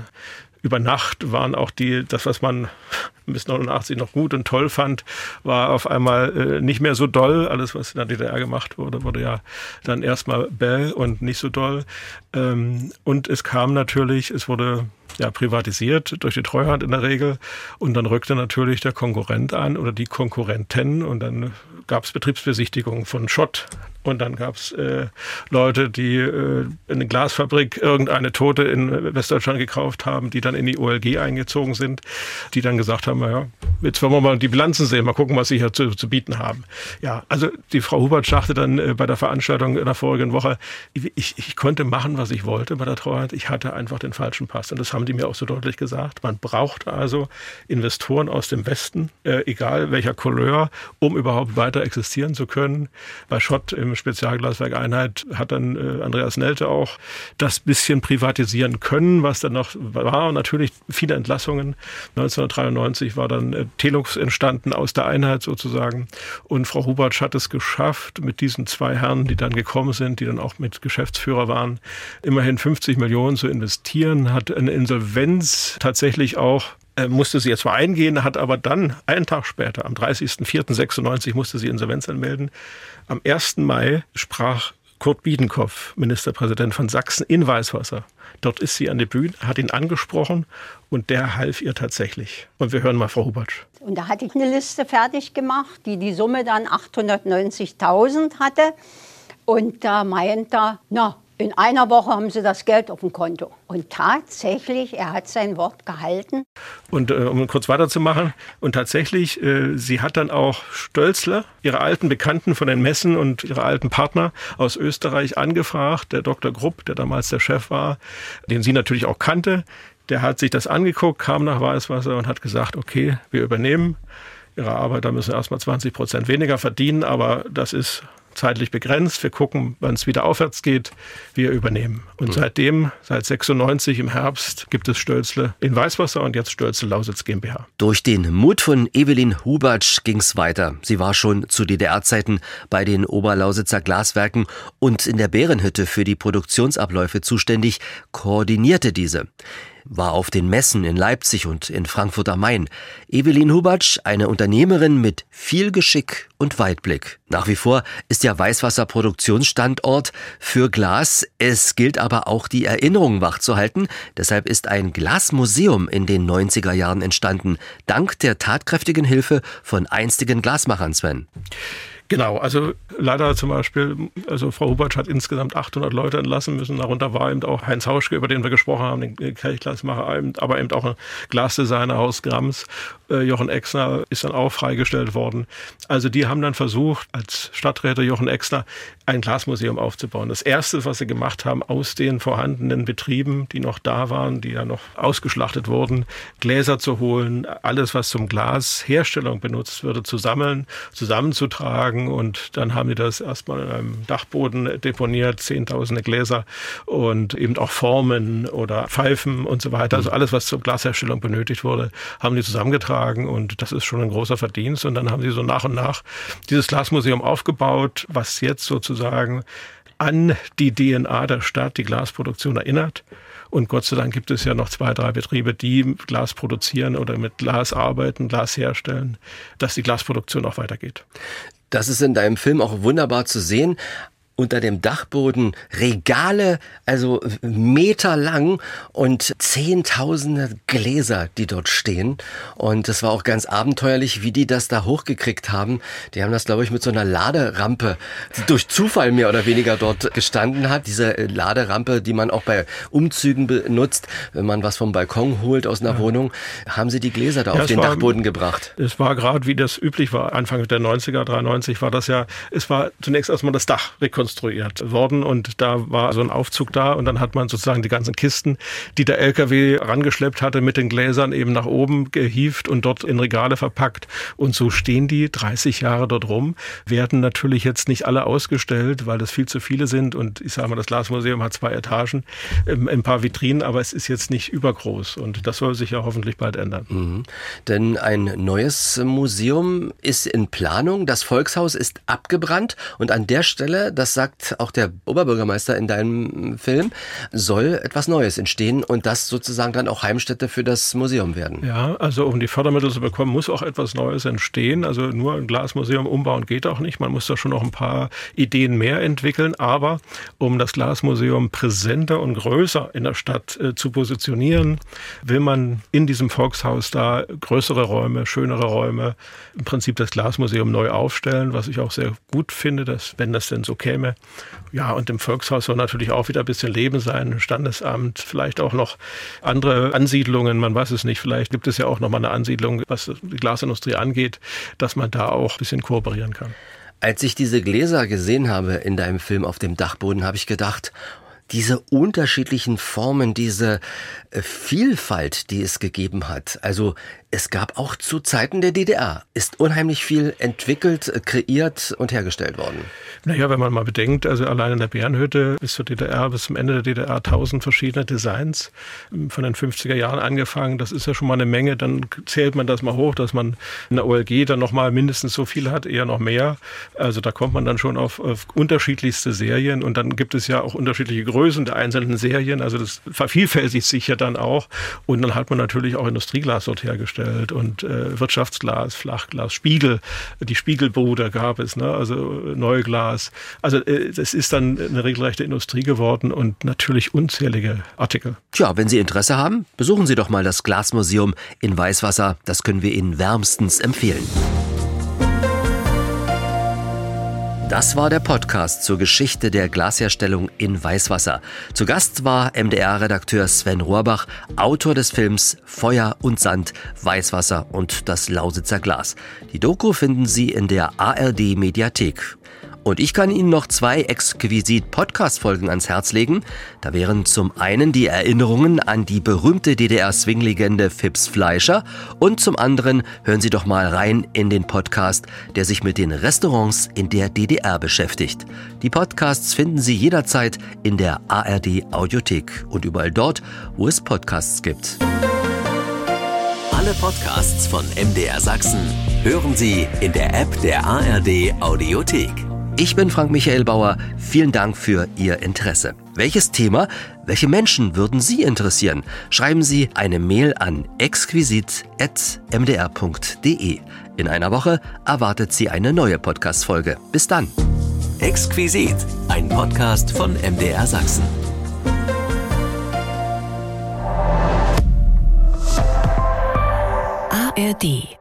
über Nacht waren auch die, das, was man bis 89 noch gut und toll fand, war auf einmal äh, nicht mehr so doll. Alles, was in der DDR gemacht wurde, wurde ja dann erstmal bäh und nicht so doll. Ähm, und es kam natürlich, es wurde ja, privatisiert durch die Treuhand in der Regel. Und dann rückte natürlich der Konkurrent an oder die Konkurrenten und dann gab es Betriebsbesichtigungen von Schott. Und dann gab es äh, Leute, die äh, eine Glasfabrik irgendeine Tote in Westdeutschland gekauft haben, die dann in die OLG eingezogen sind, die dann gesagt haben, naja, jetzt wollen wir mal die Bilanzen sehen, mal gucken, was sie hier zu, zu bieten haben. Ja, also die Frau Hubert sagte dann äh, bei der Veranstaltung in der vorigen Woche, ich, ich konnte machen, was ich wollte bei der Treuhand, ich hatte einfach den falschen Pass. Und das haben die mir auch so deutlich gesagt. Man braucht also Investoren aus dem Westen, äh, egal welcher Couleur, um überhaupt weiter existieren zu können. Bei Schott im Spezialglaswerk Einheit hat dann äh, Andreas Nelte auch das bisschen privatisieren können, was dann noch war. Und natürlich viele Entlassungen. 1993 war dann äh, Telux entstanden aus der Einheit sozusagen. Und Frau Hubertsch hat es geschafft, mit diesen zwei Herren, die dann gekommen sind, die dann auch mit Geschäftsführer waren, immerhin 50 Millionen zu investieren, hat eine Insolvenz tatsächlich auch äh, musste sie jetzt zwar eingehen, hat aber dann einen Tag später, am 30.04.96 musste sie Insolvenz anmelden. Am 1. Mai sprach Kurt Biedenkopf, Ministerpräsident von Sachsen, in Weißwasser. Dort ist sie an der Bühne, hat ihn angesprochen und der half ihr tatsächlich. Und wir hören mal Frau Hubertsch. Und da hatte ich eine Liste fertig gemacht, die die Summe dann 890.000 hatte. Und da meint er, na, in einer Woche haben sie das Geld auf dem Konto. Und tatsächlich, er hat sein Wort gehalten. Und äh, um kurz weiterzumachen, und tatsächlich, äh, sie hat dann auch Stölzler, ihre alten Bekannten von den Messen und ihre alten Partner aus Österreich angefragt. Der Dr. Grupp, der damals der Chef war, den sie natürlich auch kannte, der hat sich das angeguckt, kam nach Weißwasser und hat gesagt, okay, wir übernehmen. Ihre Arbeiter müssen erstmal 20 Prozent weniger verdienen, aber das ist zeitlich begrenzt. Wir gucken, wann es wieder aufwärts geht. Wir übernehmen. Und mhm. seitdem, seit 96 im Herbst, gibt es Stölzle in Weißwasser und jetzt Stölzle Lausitz GmbH. Durch den Mut von Evelyn Hubatsch ging es weiter. Sie war schon zu DDR-Zeiten bei den Oberlausitzer Glaswerken und in der Bärenhütte für die Produktionsabläufe zuständig, koordinierte diese. War auf den Messen in Leipzig und in Frankfurt am Main. Evelyn Hubatsch, eine Unternehmerin mit viel Geschick und Weitblick. Nach wie vor ist ja Weißwasser Produktionsstandort für Glas. Es gilt aber auch die Erinnerungen wachzuhalten. Deshalb ist ein Glasmuseum in den 90er Jahren entstanden. Dank der tatkräftigen Hilfe von einstigen Glasmachern, Sven. Genau, also leider zum Beispiel, also Frau Hubertsch hat insgesamt 800 Leute entlassen müssen. Darunter war eben auch Heinz Hauschke, über den wir gesprochen haben, den Kelchglasmacher, aber eben auch ein Glasdesigner aus Grams. Äh, Jochen Exner ist dann auch freigestellt worden. Also die haben dann versucht, als Stadträte Jochen Exner ein Glasmuseum aufzubauen. Das erste, was sie gemacht haben, aus den vorhandenen Betrieben, die noch da waren, die ja noch ausgeschlachtet wurden, Gläser zu holen, alles, was zum Glasherstellung benutzt würde, zu sammeln, zusammenzutragen und dann haben die das erstmal in einem Dachboden deponiert, zehntausende Gläser und eben auch Formen oder Pfeifen und so weiter. Also alles, was zur Glasherstellung benötigt wurde, haben die zusammengetragen und das ist schon ein großer Verdienst. Und dann haben sie so nach und nach dieses Glasmuseum aufgebaut, was jetzt sozusagen an die DNA der Stadt, die Glasproduktion erinnert. Und Gott sei Dank gibt es ja noch zwei, drei Betriebe, die Glas produzieren oder mit Glas arbeiten, Glas herstellen, dass die Glasproduktion auch weitergeht. Das ist in deinem Film auch wunderbar zu sehen unter dem Dachboden Regale, also Meter lang und Zehntausende Gläser, die dort stehen. Und es war auch ganz abenteuerlich, wie die das da hochgekriegt haben. Die haben das, glaube ich, mit so einer Laderampe, die durch Zufall mehr oder weniger dort gestanden hat. Diese Laderampe, die man auch bei Umzügen benutzt, wenn man was vom Balkon holt aus einer ja. Wohnung, haben sie die Gläser da ja, auf den war, Dachboden gebracht. Es war gerade, wie das üblich war, Anfang der 90er, 93 war das ja, es war zunächst erstmal das Dach rekonstruiert konstruiert worden und da war so ein Aufzug da und dann hat man sozusagen die ganzen Kisten, die der LKW rangeschleppt hatte, mit den Gläsern eben nach oben gehieft und dort in Regale verpackt. Und so stehen die 30 Jahre dort rum, werden natürlich jetzt nicht alle ausgestellt, weil das viel zu viele sind und ich sage mal, das Glasmuseum hat zwei Etagen, ähm, ein paar Vitrinen, aber es ist jetzt nicht übergroß und das soll sich ja hoffentlich bald ändern. Mhm. Denn ein neues Museum ist in Planung, das Volkshaus ist abgebrannt und an der Stelle, das sagt auch der Oberbürgermeister in deinem Film, soll etwas Neues entstehen und das sozusagen dann auch Heimstätte für das Museum werden. Ja, also um die Fördermittel zu bekommen, muss auch etwas Neues entstehen. Also nur ein Glasmuseum umbauen geht auch nicht. Man muss da schon noch ein paar Ideen mehr entwickeln. Aber um das Glasmuseum präsenter und größer in der Stadt äh, zu positionieren, will man in diesem Volkshaus da größere Räume, schönere Räume, im Prinzip das Glasmuseum neu aufstellen, was ich auch sehr gut finde, dass, wenn das denn so käme, Räume. Ja, und im Volkshaus soll natürlich auch wieder ein bisschen Leben sein, Standesamt, vielleicht auch noch andere Ansiedlungen, man weiß es nicht, vielleicht gibt es ja auch noch mal eine Ansiedlung, was die Glasindustrie angeht, dass man da auch ein bisschen kooperieren kann. Als ich diese Gläser gesehen habe in deinem Film auf dem Dachboden, habe ich gedacht, diese unterschiedlichen Formen, diese äh, Vielfalt, die es gegeben hat. Also es gab auch zu Zeiten der DDR, ist unheimlich viel entwickelt, kreiert und hergestellt worden. Naja, wenn man mal bedenkt, also allein in der Bärenhütte bis zur DDR, bis zum Ende der DDR tausend verschiedene Designs von den 50er Jahren angefangen, das ist ja schon mal eine Menge, dann zählt man das mal hoch, dass man in der OLG dann nochmal mindestens so viel hat, eher noch mehr. Also da kommt man dann schon auf, auf unterschiedlichste Serien. Und dann gibt es ja auch unterschiedliche Größen der einzelnen Serien, also das vervielfältigt sich ja dann auch. Und dann hat man natürlich auch Industrieglas dort hergestellt hergestellt und äh, Wirtschaftsglas, Flachglas, Spiegel, die Spiegelbruder gab es, ne? also Neuglas. Also äh, das ist dann eine regelrechte Industrie geworden und natürlich unzählige Artikel. Tja, wenn Sie Interesse haben, besuchen Sie doch mal das Glasmuseum in Weißwasser. Das können wir Ihnen wärmstens empfehlen. Das war der Podcast zur Geschichte der Glasherstellung in Weißwasser. Zu Gast war MDR-Redakteur Sven Rohrbach, Autor des Films Feuer und Sand, Weißwasser und das Lausitzer Glas. Die Doku finden Sie in der ARD Mediathek. Und ich kann Ihnen noch zwei Exquisit-Podcast-Folgen ans Herz legen. Da wären zum einen die Erinnerungen an die berühmte DDR-Swing-Legende Fips Fleischer und zum anderen hören Sie doch mal rein in den Podcast, der sich mit den Restaurants in der DDR beschäftigt. Die Podcasts finden Sie jederzeit in der ARD Audiothek und überall dort, wo es Podcasts gibt. Alle Podcasts von MDR Sachsen hören Sie in der App der ARD Audiothek. Ich bin Frank Michael Bauer. Vielen Dank für Ihr Interesse. Welches Thema, welche Menschen würden Sie interessieren? Schreiben Sie eine Mail an exquisit.mdr.de. In einer Woche erwartet Sie eine neue Podcast-Folge. Bis dann. Exquisit, ein Podcast von MDR Sachsen. ARD